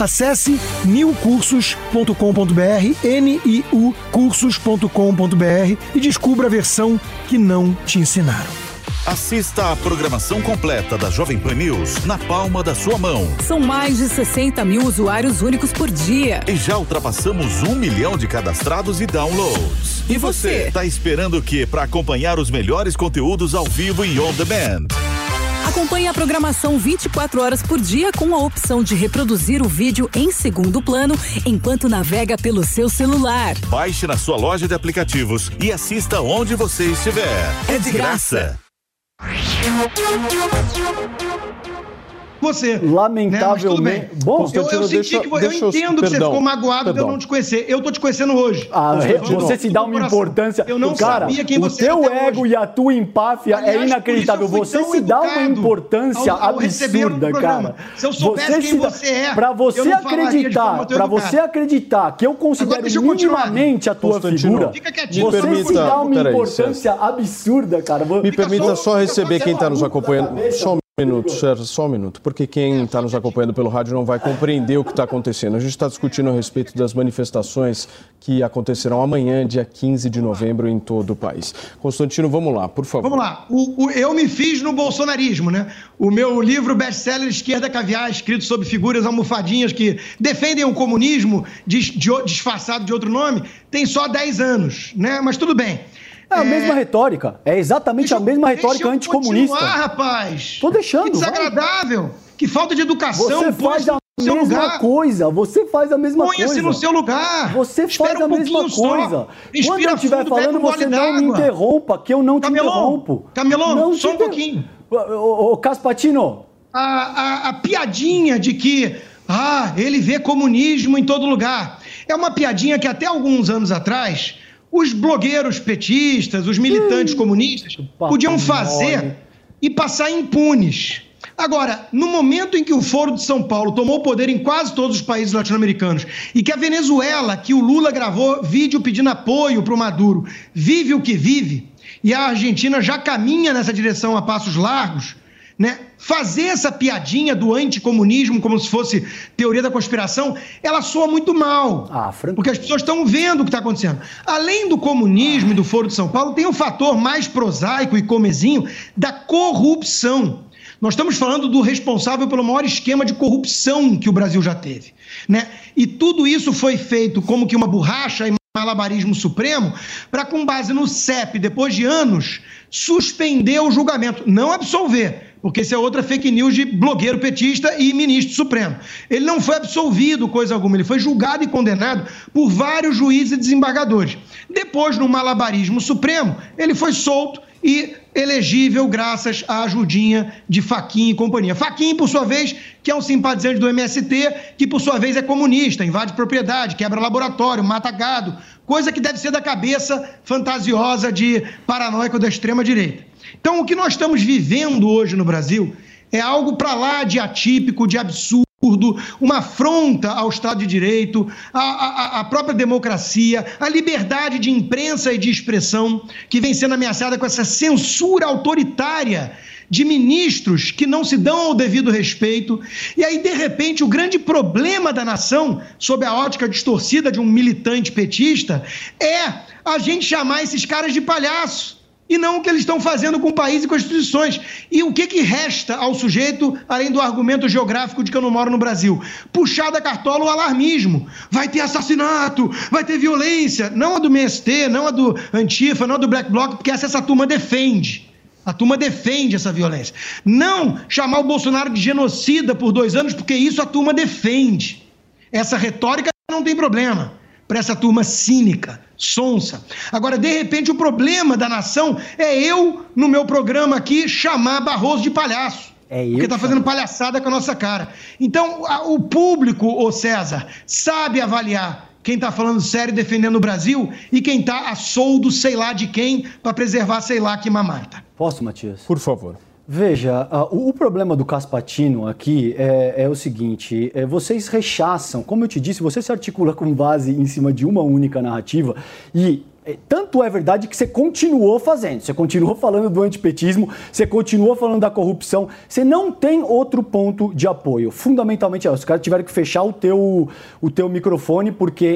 Acesse niucursos.com.br, N-I-U cursos.com.br e descubra a versão que não te ensinaram. Assista a programação completa da Jovem Pan News na palma da sua mão. São mais de 60 mil usuários únicos por dia. E já ultrapassamos um milhão de cadastrados e downloads. E você? Está esperando o que para acompanhar os melhores conteúdos ao vivo e on demand? Acompanhe a programação 24 horas por dia com a opção de reproduzir o vídeo em segundo plano enquanto navega pelo seu celular. Baixe na sua loja de aplicativos e assista onde você estiver. É de graça. Você. Lamentavelmente. Né? Bom, eu, eu senti deixa, que eu entendo eu, que você ficou magoado perdão. de eu não te conhecer. Eu tô te conhecendo hoje. Ah, você se dá uma importância. Eu não cara, sabia quem você O teu ego hoje. e a tua empáfia é Aliás, é inacreditável. Você se dá uma importância ao, ao absurda, cara. Se eu soubesse você quem dá... você é, para você acreditar, para você acreditar que eu considero minimamente a tua figura, você se dá uma importância absurda, cara. Me permita só receber quem está nos acompanhando. Um minuto, Sérgio, só um minuto, porque quem está nos acompanhando pelo rádio não vai compreender o que está acontecendo. A gente está discutindo a respeito das manifestações que acontecerão amanhã, dia 15 de novembro, em todo o país. Constantino, vamos lá, por favor. Vamos lá. O, o, eu me fiz no bolsonarismo, né? O meu livro best-seller Esquerda Caviar, escrito sobre figuras almofadinhas que defendem o comunismo de, de, disfarçado de outro nome, tem só 10 anos, né? Mas tudo bem. É a mesma retórica. É exatamente a mesma retórica anticomunista. Ah, rapaz. Tô deixando. Que desagradável. Vai. Que falta de educação. Você faz a mesma lugar. coisa. Você faz a mesma Ponha coisa. Ponha-se no seu lugar. Você Espera faz um a mesma coisa. Quando eu estiver falando, você não me interrompa, que eu não Camelon, te interrompo. Camelon, não só um inter... pouquinho. Ô, Caspatino. A, a, a piadinha de que ah, ele vê comunismo em todo lugar. É uma piadinha que até alguns anos atrás os blogueiros petistas, os militantes hum, comunistas podiam fazer e passar impunes. Agora, no momento em que o Foro de São Paulo tomou poder em quase todos os países latino-americanos e que a Venezuela, que o Lula gravou vídeo pedindo apoio para o Maduro, vive o que vive, e a Argentina já caminha nessa direção a passos largos, né? Fazer essa piadinha do anticomunismo como se fosse teoria da conspiração, ela soa muito mal. Ah, porque as pessoas estão vendo o que está acontecendo. Além do comunismo e do Foro de São Paulo, tem o fator mais prosaico e comezinho da corrupção. Nós estamos falando do responsável pelo maior esquema de corrupção que o Brasil já teve. Né? E tudo isso foi feito como que uma borracha e malabarismo supremo para, com base no CEP, depois de anos, suspender o julgamento, não absolver porque isso é outra fake news de blogueiro petista e ministro supremo. Ele não foi absolvido, coisa alguma, ele foi julgado e condenado por vários juízes e desembargadores. Depois, no malabarismo supremo, ele foi solto e elegível graças à ajudinha de Faquinha e companhia. Faquinha, por sua vez, que é um simpatizante do MST, que por sua vez é comunista, invade propriedade, quebra laboratório, mata gado, coisa que deve ser da cabeça fantasiosa de paranoico da extrema direita. Então, o que nós estamos vivendo hoje no Brasil é algo para lá de atípico, de absurdo uma afronta ao Estado de Direito, à, própria democracia, à liberdade de imprensa e de expressão, que vem sendo ameaçada com essa censura autoritária de ministros que não se dão o devido respeito. E aí, de repente, o grande problema da nação, sob a ótica distorcida de um militante petista, é a gente chamar esses caras de palhaço e não o que eles estão fazendo com o país e com as instituições. E o que, que resta ao sujeito, além do argumento geográfico de que eu não moro no Brasil? Puxar da cartola o alarmismo. Vai ter assassinato, vai ter violência. Não a do MST, não a do Antifa, não a do Black Bloc, porque essa, essa turma defende. A turma defende essa violência. Não chamar o Bolsonaro de genocida por dois anos, porque isso a turma defende. Essa retórica não tem problema para essa turma cínica, sonsa. Agora, de repente, o problema da nação é eu, no meu programa aqui, chamar Barroso de palhaço. É porque está fazendo palhaçada com a nossa cara. Então, a, o público, ô César, sabe avaliar quem está falando sério defendendo o Brasil e quem está a soldo sei lá de quem para preservar sei lá que mamata. Posso, Matias? Por favor. Veja, o problema do Caspatino aqui é, é o seguinte: é, vocês rechaçam, como eu te disse, você se articula com base em cima de uma única narrativa e é, tanto é verdade que você continuou fazendo, você continuou falando do antipetismo, você continuou falando da corrupção, você não tem outro ponto de apoio. Fundamentalmente é, os caras tiveram que fechar o teu, o teu microfone porque?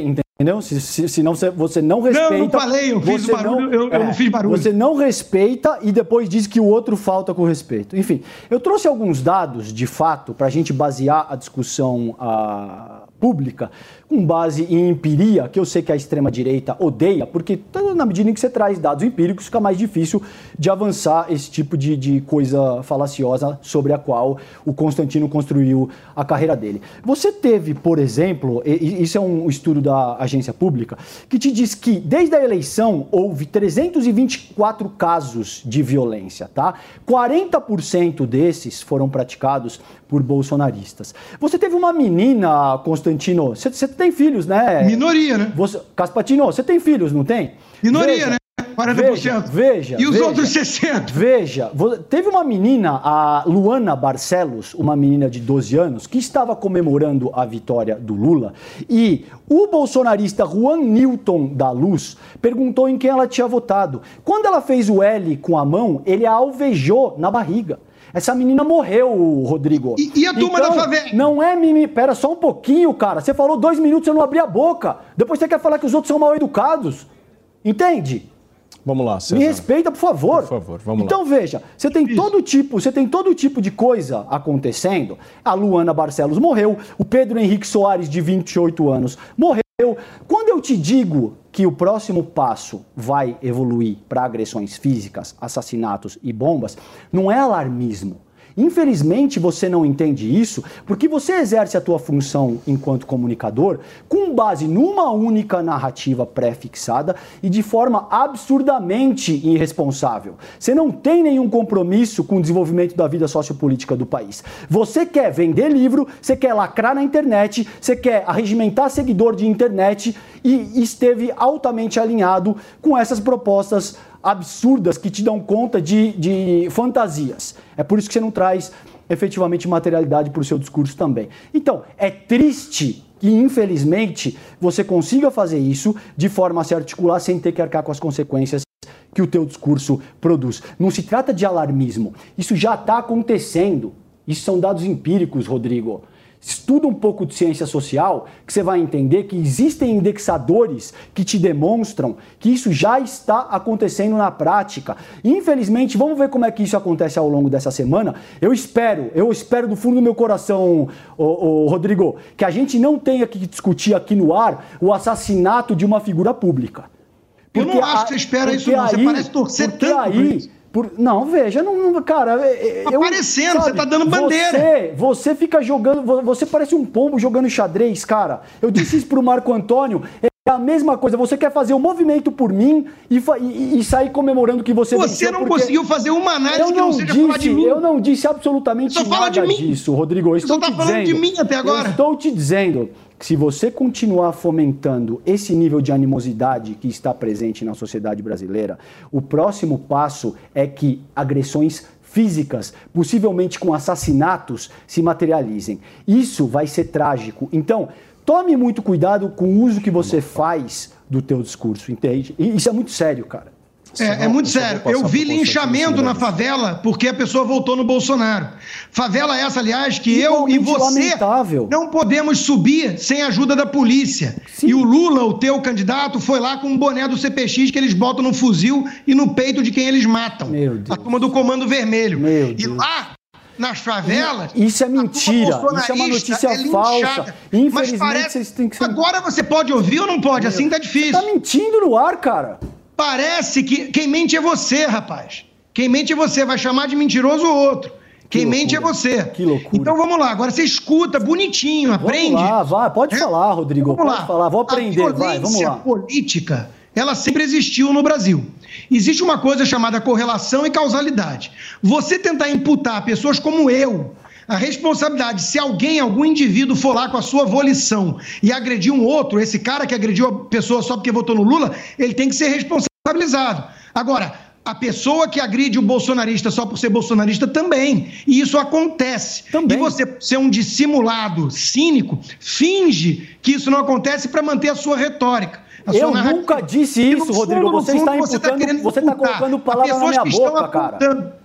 Se, se, senão você, você não respeita... Não, eu não falei, eu fiz barulho, não, eu, é, eu, não fiz barulho. Você não respeita e depois diz que o outro falta com respeito. Enfim, eu trouxe alguns dados, de fato, para a gente basear a discussão... A, pública, com base em empiria, que eu sei que a extrema-direita odeia, porque na medida em que você traz dados empíricos, fica mais difícil de avançar esse tipo de, de coisa falaciosa sobre a qual o Constantino construiu a carreira dele. Você teve, por exemplo, isso é um estudo da agência pública, que te diz que desde a eleição houve 324 casos de violência, tá? 40% desses foram praticados por bolsonaristas. Você teve uma menina, Constantino, você tem filhos, né? Minoria, né? Você, Caspatino, você tem filhos, não tem? Minoria, veja, né? 40%. Veja, veja. E os veja, outros 60%? Veja, teve uma menina, a Luana Barcelos, uma menina de 12 anos, que estava comemorando a vitória do Lula e o bolsonarista Juan Newton da Luz perguntou em quem ela tinha votado. Quando ela fez o L com a mão, ele a alvejou na barriga. Essa menina morreu, Rodrigo. E, e a turma então, da favela? Não é mimi. Pera só um pouquinho, cara. Você falou dois minutos, você não abriu a boca. Depois você quer falar que os outros são mal educados. Entende? Vamos lá, César. Me respeita, por favor. Por favor, vamos então, lá. Então veja, você tem todo tipo, você tem todo tipo de coisa acontecendo. A Luana Barcelos morreu, o Pedro Henrique Soares de 28 anos morreu. Quando eu te digo que o próximo passo vai evoluir para agressões físicas, assassinatos e bombas, não é alarmismo. Infelizmente você não entende isso porque você exerce a tua função enquanto comunicador com base numa única narrativa pré-fixada e de forma absurdamente irresponsável. Você não tem nenhum compromisso com o desenvolvimento da vida sociopolítica do país. Você quer vender livro, você quer lacrar na internet, você quer arregimentar seguidor de internet e esteve altamente alinhado com essas propostas absurdas que te dão conta de, de fantasias. É por isso que você não traz efetivamente materialidade para o seu discurso também. Então, é triste que, infelizmente, você consiga fazer isso de forma a se articular sem ter que arcar com as consequências que o teu discurso produz. Não se trata de alarmismo. Isso já está acontecendo. Isso são dados empíricos, Rodrigo estuda um pouco de ciência social, que você vai entender que existem indexadores que te demonstram que isso já está acontecendo na prática. Infelizmente, vamos ver como é que isso acontece ao longo dessa semana. Eu espero, eu espero do fundo do meu coração, ô, ô, Rodrigo, que a gente não tenha que discutir aqui no ar o assassinato de uma figura pública. Porque eu não acho que você espera isso, não. Você parece torcer tanto aí, por... Não, veja, não, cara. Eu, Aparecendo, sabe, você tá dando bandeira. Você, você fica jogando. Você parece um pombo jogando xadrez, cara. Eu disse isso pro Marco Antônio. É a mesma coisa, você quer fazer um movimento por mim e, e, e sair comemorando que você Você não conseguiu fazer uma análise que não seja disse, falar de mim. Eu não disse absolutamente nada disso, Rodrigo. Eu estou você tá te falando dizendo, de mim até agora. Estou te dizendo se você continuar fomentando esse nível de animosidade que está presente na sociedade brasileira, o próximo passo é que agressões físicas, possivelmente com assassinatos, se materializem. Isso vai ser trágico. Então, tome muito cuidado com o uso que você faz do teu discurso, entende? E isso é muito sério, cara. É, é, muito sério. Eu vi linchamento na favela porque a pessoa voltou no Bolsonaro. Favela essa, aliás, que eu e você lamentável. não podemos subir sem a ajuda da polícia. Sim. E o Lula, o teu candidato, foi lá com um boné do CPX que eles botam no fuzil e no peito de quem eles matam. Meu Deus. A turma do Comando Vermelho. Meu e Deus. lá nas favelas. Isso é mentira. Isso é uma notícia é falsa. Infelizmente, parece... vocês têm que ser... Agora você pode ouvir ou não pode? Meu assim tá difícil. Você tá mentindo no ar, cara. Parece que quem mente é você, rapaz. Quem mente é você, vai chamar de mentiroso o outro. Quem mente é você. Que loucura. Então vamos lá, agora você escuta bonitinho, aprende. Vamos lá, vai, pode é? falar, Rodrigo. Vamos pode lá. falar, vou aprender, vai, vamos lá. política, ela sempre existiu no Brasil. Existe uma coisa chamada correlação e causalidade. Você tentar imputar pessoas como eu, a responsabilidade, se alguém, algum indivíduo for lá com a sua volição e agredir um outro, esse cara que agrediu a pessoa só porque votou no Lula, ele tem que ser responsabilizado. Agora, A pessoa que agride o bolsonarista só por ser bolsonarista também. E isso acontece. Também. E você ser um dissimulado, cínico, finge que isso não acontece para manter a sua retórica. A eu nunca disse isso, Rodrigo. Você fundo, está imputando, você está, você está colocando palavras na minha boca, cara.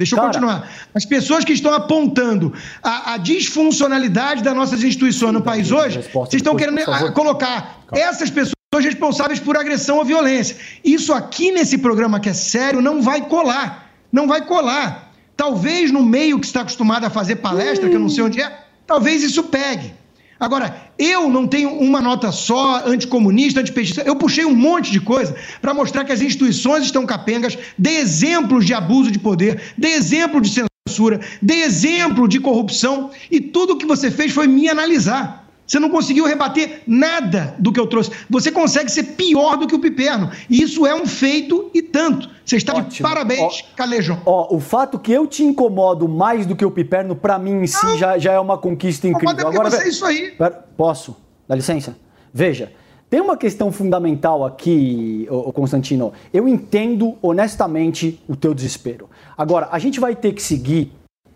Deixa eu Cara, continuar. As pessoas que estão apontando a, a disfuncionalidade das nossas instituições no país hoje, vocês estão querendo colocar essas pessoas responsáveis por agressão ou violência. Isso aqui nesse programa que é sério não vai colar. Não vai colar. Talvez no meio que está acostumado a fazer palestra, hum. que eu não sei onde é, talvez isso pegue. Agora, eu não tenho uma nota só, anticomunista, antipetista. Eu puxei um monte de coisa para mostrar que as instituições estão capengas, dê exemplos de abuso de poder, dê exemplo de censura, dê exemplo de corrupção, e tudo o que você fez foi me analisar. Você não conseguiu rebater nada do que eu trouxe. Você consegue ser pior do que o Piperno. E isso é um feito e tanto. Você está Ótimo. de parabéns, ó, Calejão. Ó, o fato que eu te incomodo mais do que o Piperno, para mim em si, já, já é uma conquista incrível. Agora, você é isso aí. Posso? Dá licença? Veja, tem uma questão fundamental aqui, ô Constantino. Eu entendo honestamente o teu desespero. Agora, a gente vai ter que seguir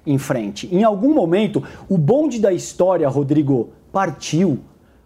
em frente. Em algum momento, o bonde da história, Rodrigo, partiu.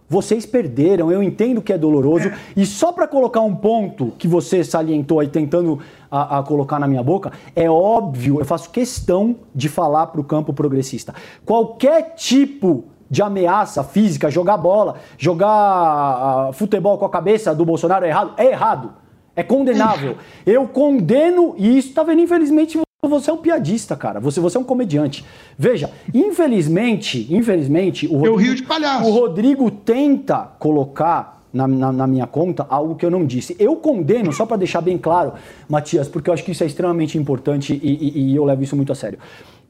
Vocês perderam, eu entendo que é doloroso. É. E só para colocar um ponto que você salientou aí, tentando a, a, colocar na minha boca, é óbvio, eu faço questão de falar para o campo progressista. Qualquer tipo de ameaça física, jogar bola, jogar uh, futebol com a cabeça do Bolsonaro é errado? É errado. É condenável. Eu condeno, e isso, tá vendo? Infelizmente, você é um piadista, cara. Você, você é um comediante. Veja, infelizmente, infelizmente, o Rodrigo, Eu rio de palhaço. O Rodrigo tenta colocar na, na, na, minha conta algo que eu não disse. Eu condeno, só para deixar bem claro, Matias, porque eu acho que isso é extremamente importante e, e, e eu levo isso muito a sério.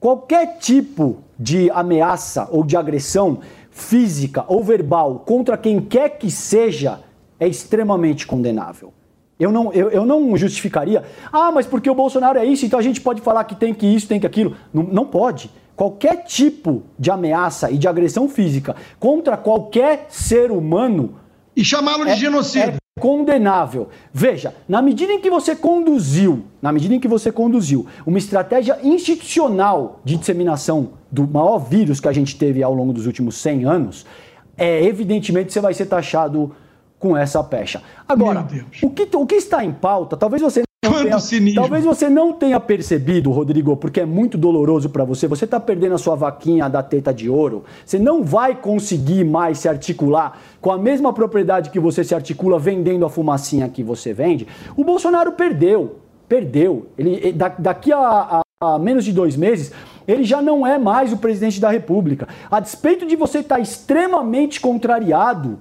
Qualquer tipo de ameaça ou de agressão física ou verbal contra quem quer que seja é extremamente condenável. Eu não, eu, eu não justificaria, ah, mas porque o Bolsonaro é isso, então a gente pode falar que tem que isso, tem que aquilo. Não, não pode. Qualquer tipo de ameaça e de agressão física contra qualquer ser humano. E chamá-lo de é, genocídio. É condenável. Veja, na medida em que você conduziu, na medida em que você conduziu uma estratégia institucional de disseminação do maior vírus que a gente teve ao longo dos últimos 100 anos, é evidentemente você vai ser taxado com essa pecha. Agora, o que, o que está em pauta, talvez você não tenha, talvez você não tenha percebido, Rodrigo, porque é muito doloroso para você. Você está perdendo a sua vaquinha da teta de ouro. Você não vai conseguir mais se articular com a mesma propriedade que você se articula vendendo a fumacinha que você vende. O Bolsonaro perdeu, perdeu. Ele daqui a, a, a menos de dois meses ele já não é mais o presidente da República. A despeito de você estar tá extremamente contrariado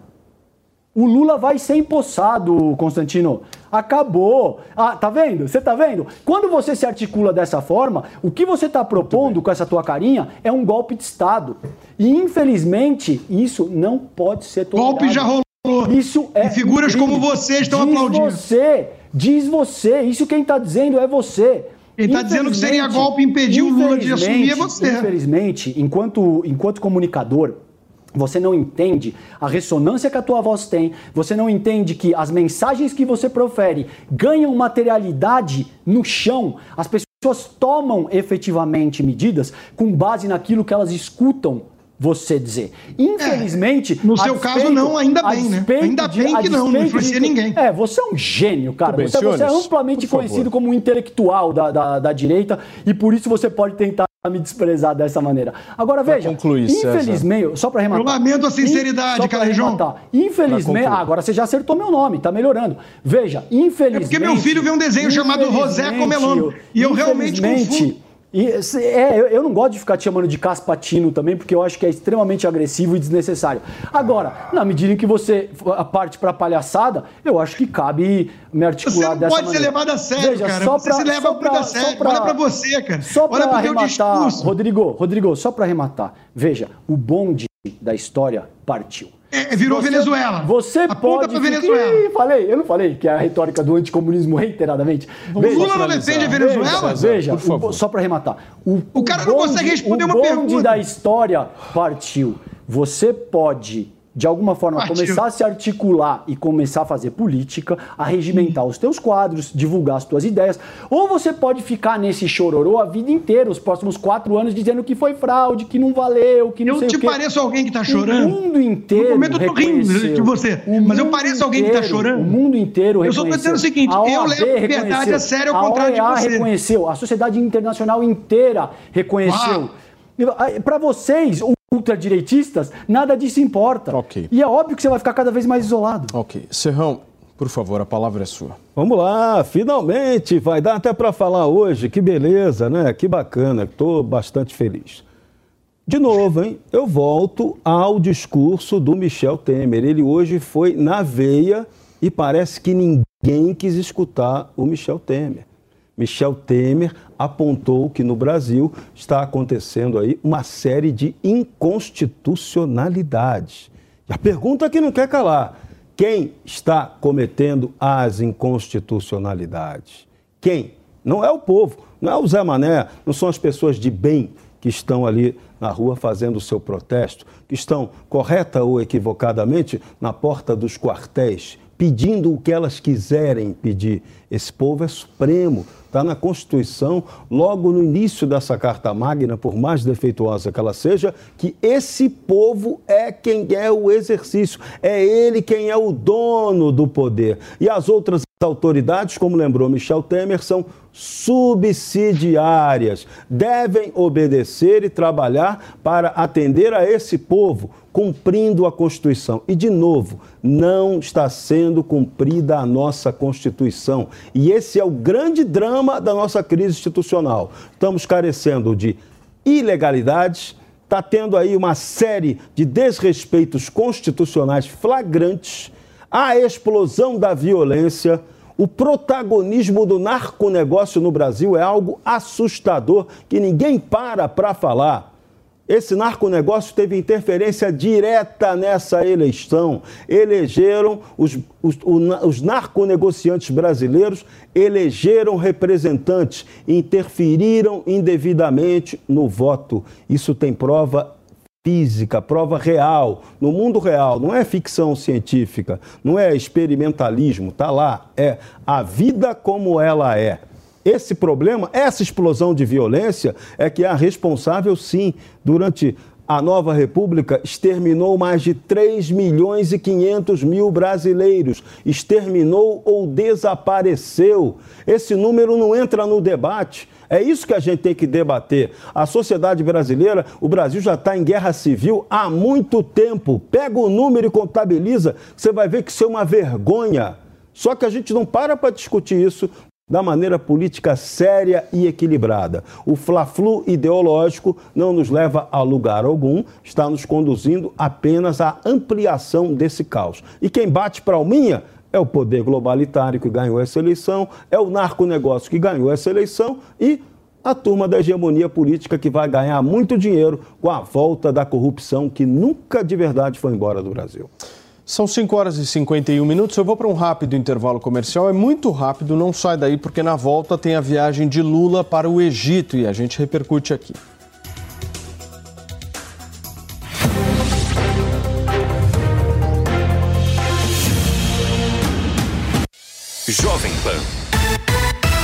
o Lula vai ser empossado, Constantino. Acabou. Ah, tá vendo? Você tá vendo? Quando você se articula dessa forma, o que você está propondo com essa tua carinha é um golpe de Estado. E infelizmente, isso não pode ser tolerado. Golpe já rolou. Isso é. E figuras como você estão diz aplaudindo. Você, diz você. Isso quem está dizendo é você. Quem está dizendo que seria golpe impedir o Lula de assumir é você. Infelizmente, enquanto, enquanto comunicador, você não entende a ressonância que a tua voz tem, você não entende que as mensagens que você profere ganham materialidade no chão, as pessoas tomam efetivamente medidas com base naquilo que elas escutam você dizer. Infelizmente. É, no seu despeito, caso, não, ainda bem, né? Ainda bem que não, não influencia de, ninguém. É, você é um gênio, cara. Bem, você, senhores, você, é amplamente conhecido como um intelectual da, da, da, direita e por isso você pode tentar me desprezar dessa maneira. Agora, veja, concluir, infelizmente, César. só para rematar. Eu lamento a sinceridade, Carlejão. Infelizmente, ah, agora você já acertou meu nome, tá melhorando. Veja, infelizmente. É porque meu filho vê um desenho chamado José Comelon e eu realmente confundo. E, é, eu, eu, não gosto de ficar te chamando de caspatino também, porque eu acho que é extremamente agressivo e desnecessário. Agora, na medida em que você parte para palhaçada, eu acho que cabe me articular dessa maneira. Você não pode ser levado a sério, Veja, cara. Só pra, você se leva muito a sério. Pra, Olha para você, cara. Só para arrematar, Rodrigo, Rodrigo, só para arrematar. Veja, o bonde da história partiu. É, virou você, Venezuela. Você Aponta pode. Pra Venezuela. Ih, falei, eu não falei que é a retórica do anticomunismo reiteradamente. O Lula não defende a Venezuela? Veja, veja o, só para arrematar. O, o cara o bonde, não consegue responder uma pergunta. O bonde da história partiu. Você pode de alguma forma Partiu. começar a se articular e começar a fazer política, a regimentar os teus quadros, divulgar as tuas ideias, ou você pode ficar nesse chororô a vida inteira, os próximos quatro anos, dizendo que foi fraude, que não valeu, que não Eu sei te o quê. pareço alguém que tá chorando? O mundo inteiro No momento eu tô rindo reconheceu. de você, mas eu pareço alguém que tá inteiro, chorando? O mundo inteiro Eu só tô reconheceu. dizendo o seguinte, A eu levo a verdade reconheceu. a sério, ao contrário de A você. reconheceu, a sociedade internacional inteira reconheceu. Para vocês, ultradireitistas, nada disso importa. E é óbvio que você vai ficar cada vez mais isolado. Ok. Serrão, por favor, a palavra é sua. Vamos lá, finalmente, vai dar até para falar hoje, que beleza, né? Que bacana, estou bastante feliz. De novo, hein? Eu volto ao discurso do Michel Temer. Ele hoje foi na veia e parece que ninguém quis escutar o Michel Temer. Michel Temer apontou que no Brasil está acontecendo aí uma série de inconstitucionalidades. E a pergunta que não quer calar: quem está cometendo as inconstitucionalidades? Quem? Não é o povo, não é o Zé Mané, não são as pessoas de bem que estão ali na rua fazendo o seu protesto, que estão, correta ou equivocadamente, na porta dos quartéis, pedindo o que elas quiserem pedir. Esse povo é supremo, está na Constituição, logo no início dessa Carta Magna, por mais defeituosa que ela seja, que esse povo é quem é o exercício, é ele quem é o dono do poder. E as outras autoridades, como lembrou Michel Temer, são subsidiárias, devem obedecer e trabalhar para atender a esse povo, cumprindo a Constituição. E, de novo, não está sendo cumprida a nossa Constituição. E esse é o grande drama da nossa crise institucional. Estamos carecendo de ilegalidades, está tendo aí uma série de desrespeitos constitucionais flagrantes, a explosão da violência. O protagonismo do narconegócio no Brasil é algo assustador que ninguém para para falar. Esse narconegócio teve interferência direta nessa eleição. Elegeram os, os, os narconegociantes brasileiros, elegeram representantes, interferiram indevidamente no voto. Isso tem prova física, prova real, no mundo real, não é ficção científica, não é experimentalismo, tá lá, é a vida como ela é. Esse problema, essa explosão de violência é que é a responsável, sim, durante a nova república exterminou mais de 3 milhões e 500 mil brasileiros. Exterminou ou desapareceu. Esse número não entra no debate. É isso que a gente tem que debater. A sociedade brasileira, o Brasil já está em guerra civil há muito tempo. Pega o número e contabiliza, você vai ver que isso é uma vergonha. Só que a gente não para para discutir isso da maneira política séria e equilibrada. O fla-flu ideológico não nos leva a lugar algum, está nos conduzindo apenas à ampliação desse caos. E quem bate para a alminha é o poder globalitário que ganhou essa eleição, é o narconegócio que ganhou essa eleição e a turma da hegemonia política que vai ganhar muito dinheiro com a volta da corrupção que nunca de verdade foi embora do Brasil. São 5 horas e 51 minutos. Eu vou para um rápido intervalo comercial. É muito rápido, não sai daí, porque na volta tem a viagem de Lula para o Egito e a gente repercute aqui. Jovem Pan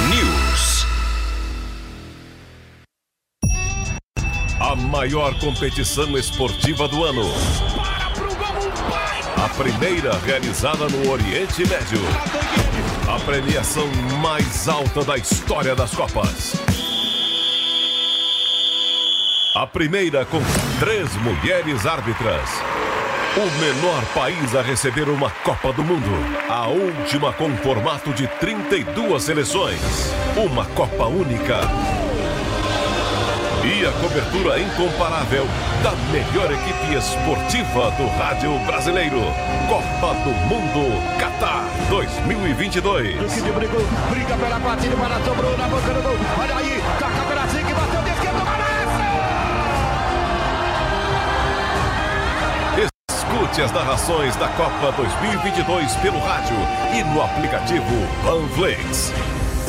News. A maior competição esportiva do ano. A primeira realizada no Oriente Médio. A premiação mais alta da história das Copas. A primeira com três mulheres árbitras. O menor país a receber uma Copa do Mundo. A última com formato de 32 seleções. Uma Copa única. E a cobertura incomparável da melhor equipe esportiva do rádio brasileiro. Copa do Mundo Qatar 2022. Duque de Brigo, briga pela batida, para sobrou na boca do gol. Olha aí, toca pela zigue, bateu de esquerda, Escute as narrações da Copa 2022 pelo rádio e no aplicativo Panflix.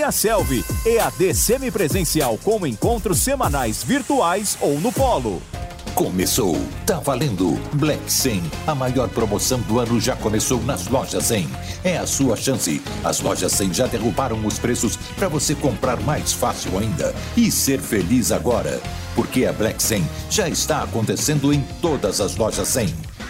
E a Selvi, EAD semipresencial com encontros semanais virtuais ou no polo. Começou, tá valendo. Black 100, a maior promoção do ano já começou nas lojas 100. É a sua chance. As lojas 100 já derrubaram os preços para você comprar mais fácil ainda e ser feliz agora. Porque a Black 100 já está acontecendo em todas as lojas 100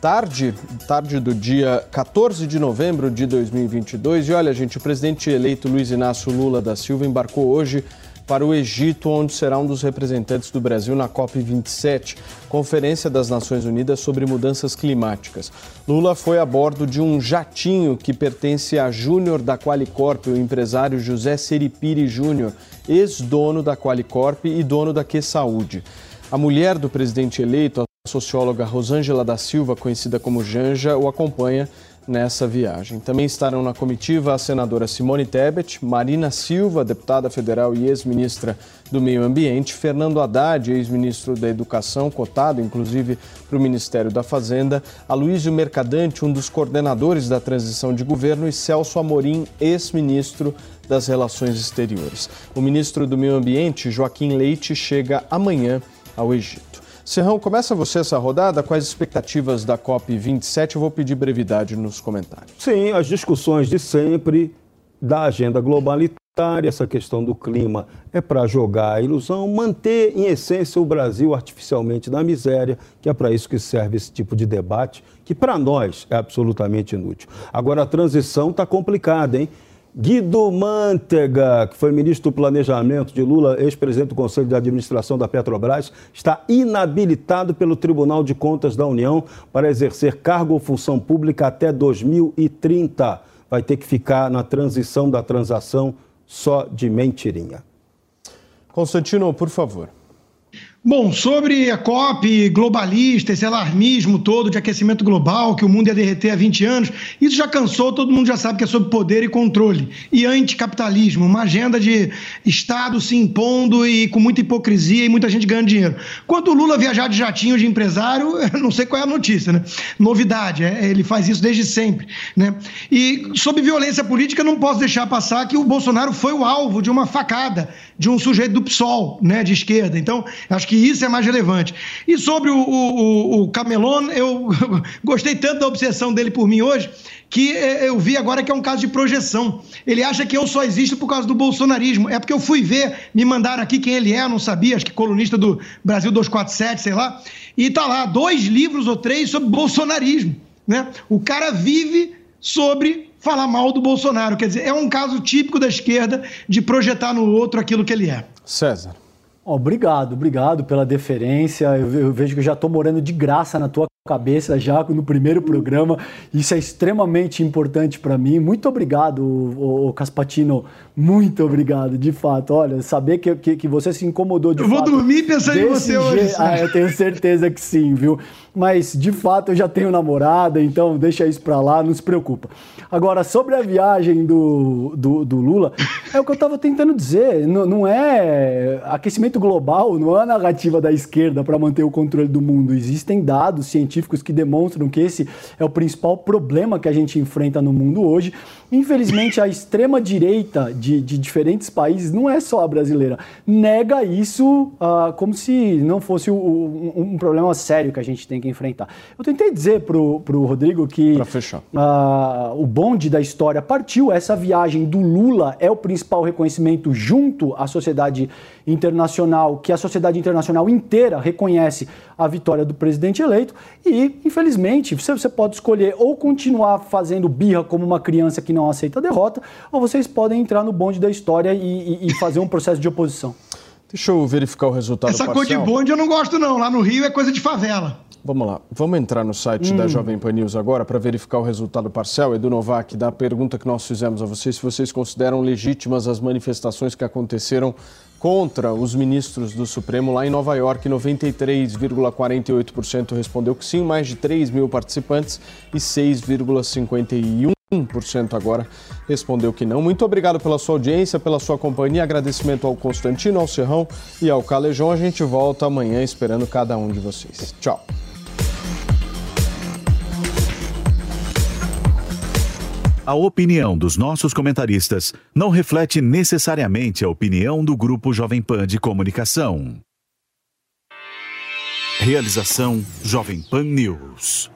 Tarde, tarde do dia 14 de novembro de 2022. E olha, gente, o presidente eleito Luiz Inácio Lula da Silva embarcou hoje para o Egito, onde será um dos representantes do Brasil na COP27, Conferência das Nações Unidas sobre Mudanças Climáticas. Lula foi a bordo de um jatinho que pertence a Júnior da Qualicorp, o empresário José Seripiri Júnior, ex-dono da Qualicorp e dono da Que Saúde. A mulher do presidente eleito, a socióloga Rosângela da Silva, conhecida como Janja, o acompanha nessa viagem. Também estarão na comitiva a senadora Simone Tebet, Marina Silva, deputada federal e ex-ministra do Meio Ambiente, Fernando Haddad, ex-ministro da Educação, cotado inclusive para o Ministério da Fazenda, Aloysio Mercadante, um dos coordenadores da transição de governo, e Celso Amorim, ex-ministro das Relações Exteriores. O ministro do Meio Ambiente, Joaquim Leite, chega amanhã ao Egito. Serrão, começa você essa rodada. Quais expectativas da COP27? Eu vou pedir brevidade nos comentários. Sim, as discussões de sempre da agenda globalitária, essa questão do clima é para jogar a ilusão, manter em essência o Brasil artificialmente na miséria, que é para isso que serve esse tipo de debate, que para nós é absolutamente inútil. Agora a transição está complicada, hein? Guido Mantega, que foi ministro do Planejamento de Lula, ex-presidente do Conselho de Administração da Petrobras, está inabilitado pelo Tribunal de Contas da União para exercer cargo ou função pública até 2030. Vai ter que ficar na transição da transação só de mentirinha. Constantino, por favor. Bom, sobre a COP globalista, esse alarmismo todo de aquecimento global, que o mundo ia derreter há 20 anos, isso já cansou, todo mundo já sabe que é sobre poder e controle. E anticapitalismo, uma agenda de Estado se impondo e com muita hipocrisia e muita gente ganhando dinheiro. Quando o Lula viajar de jatinho de empresário, não sei qual é a notícia, né? Novidade, é, ele faz isso desde sempre. Né? E sobre violência política, não posso deixar passar que o Bolsonaro foi o alvo de uma facada de um sujeito do PSOL, né, de esquerda. Então, acho que isso é mais relevante. E sobre o, o, o Camelon, eu gostei tanto da obsessão dele por mim hoje, que é, eu vi agora que é um caso de projeção. Ele acha que eu só existo por causa do bolsonarismo. É porque eu fui ver, me mandaram aqui quem ele é, não sabia, acho que colunista do Brasil 247, sei lá. E tá lá, dois livros ou três sobre bolsonarismo. Né? O cara vive sobre falar mal do Bolsonaro. Quer dizer, é um caso típico da esquerda de projetar no outro aquilo que ele é. César. Obrigado, obrigado pela deferência. Eu, eu vejo que eu já estou morando de graça na tua cabeça já no primeiro programa. Isso é extremamente importante para mim. Muito obrigado, o, o Caspatino. Muito obrigado, de fato. Olha, saber que, que, que você se incomodou de eu fato. Eu vou dormir pensando em você hoje. Ah, eu tenho certeza que sim, viu? Mas de fato eu já tenho namorada, então deixa isso para lá, não se preocupa. Agora, sobre a viagem do, do, do Lula, é o que eu estava tentando dizer. Não, não é aquecimento global, não é a narrativa da esquerda para manter o controle do mundo. Existem dados científicos que demonstram que esse é o principal problema que a gente enfrenta no mundo hoje. Infelizmente, a extrema-direita de, de, diferentes países, não é só a brasileira, nega isso uh, como se não fosse o, um, um, problema sério que a gente tem que enfrentar. Eu tentei dizer para o Rodrigo que uh, o bonde da história partiu, essa viagem do Lula é o principal reconhecimento junto à sociedade internacional, que a sociedade internacional inteira reconhece a vitória do presidente eleito. E, infelizmente, você, você pode escolher ou continuar fazendo birra como uma criança que não aceita a derrota, ou vocês podem entrar no bonde da história e, e, e fazer um processo de oposição. Deixa eu verificar o resultado Essa parcial. cor de bonde eu não gosto não, lá no Rio é coisa de favela. Vamos lá, vamos entrar no site hum. da Jovem Pan News agora para verificar o resultado parcial. Edu Novak, da pergunta que nós fizemos a vocês, se vocês consideram legítimas as manifestações que aconteceram contra os ministros do Supremo lá em Nova York. 93,48% respondeu que sim, mais de 3 mil participantes e 6,51%. 1% agora respondeu que não. Muito obrigado pela sua audiência, pela sua companhia. Agradecimento ao Constantino, ao Serrão e ao Calejão. A gente volta amanhã esperando cada um de vocês. Tchau. A opinião dos nossos comentaristas não reflete necessariamente a opinião do Grupo Jovem Pan de Comunicação. Realização Jovem Pan News.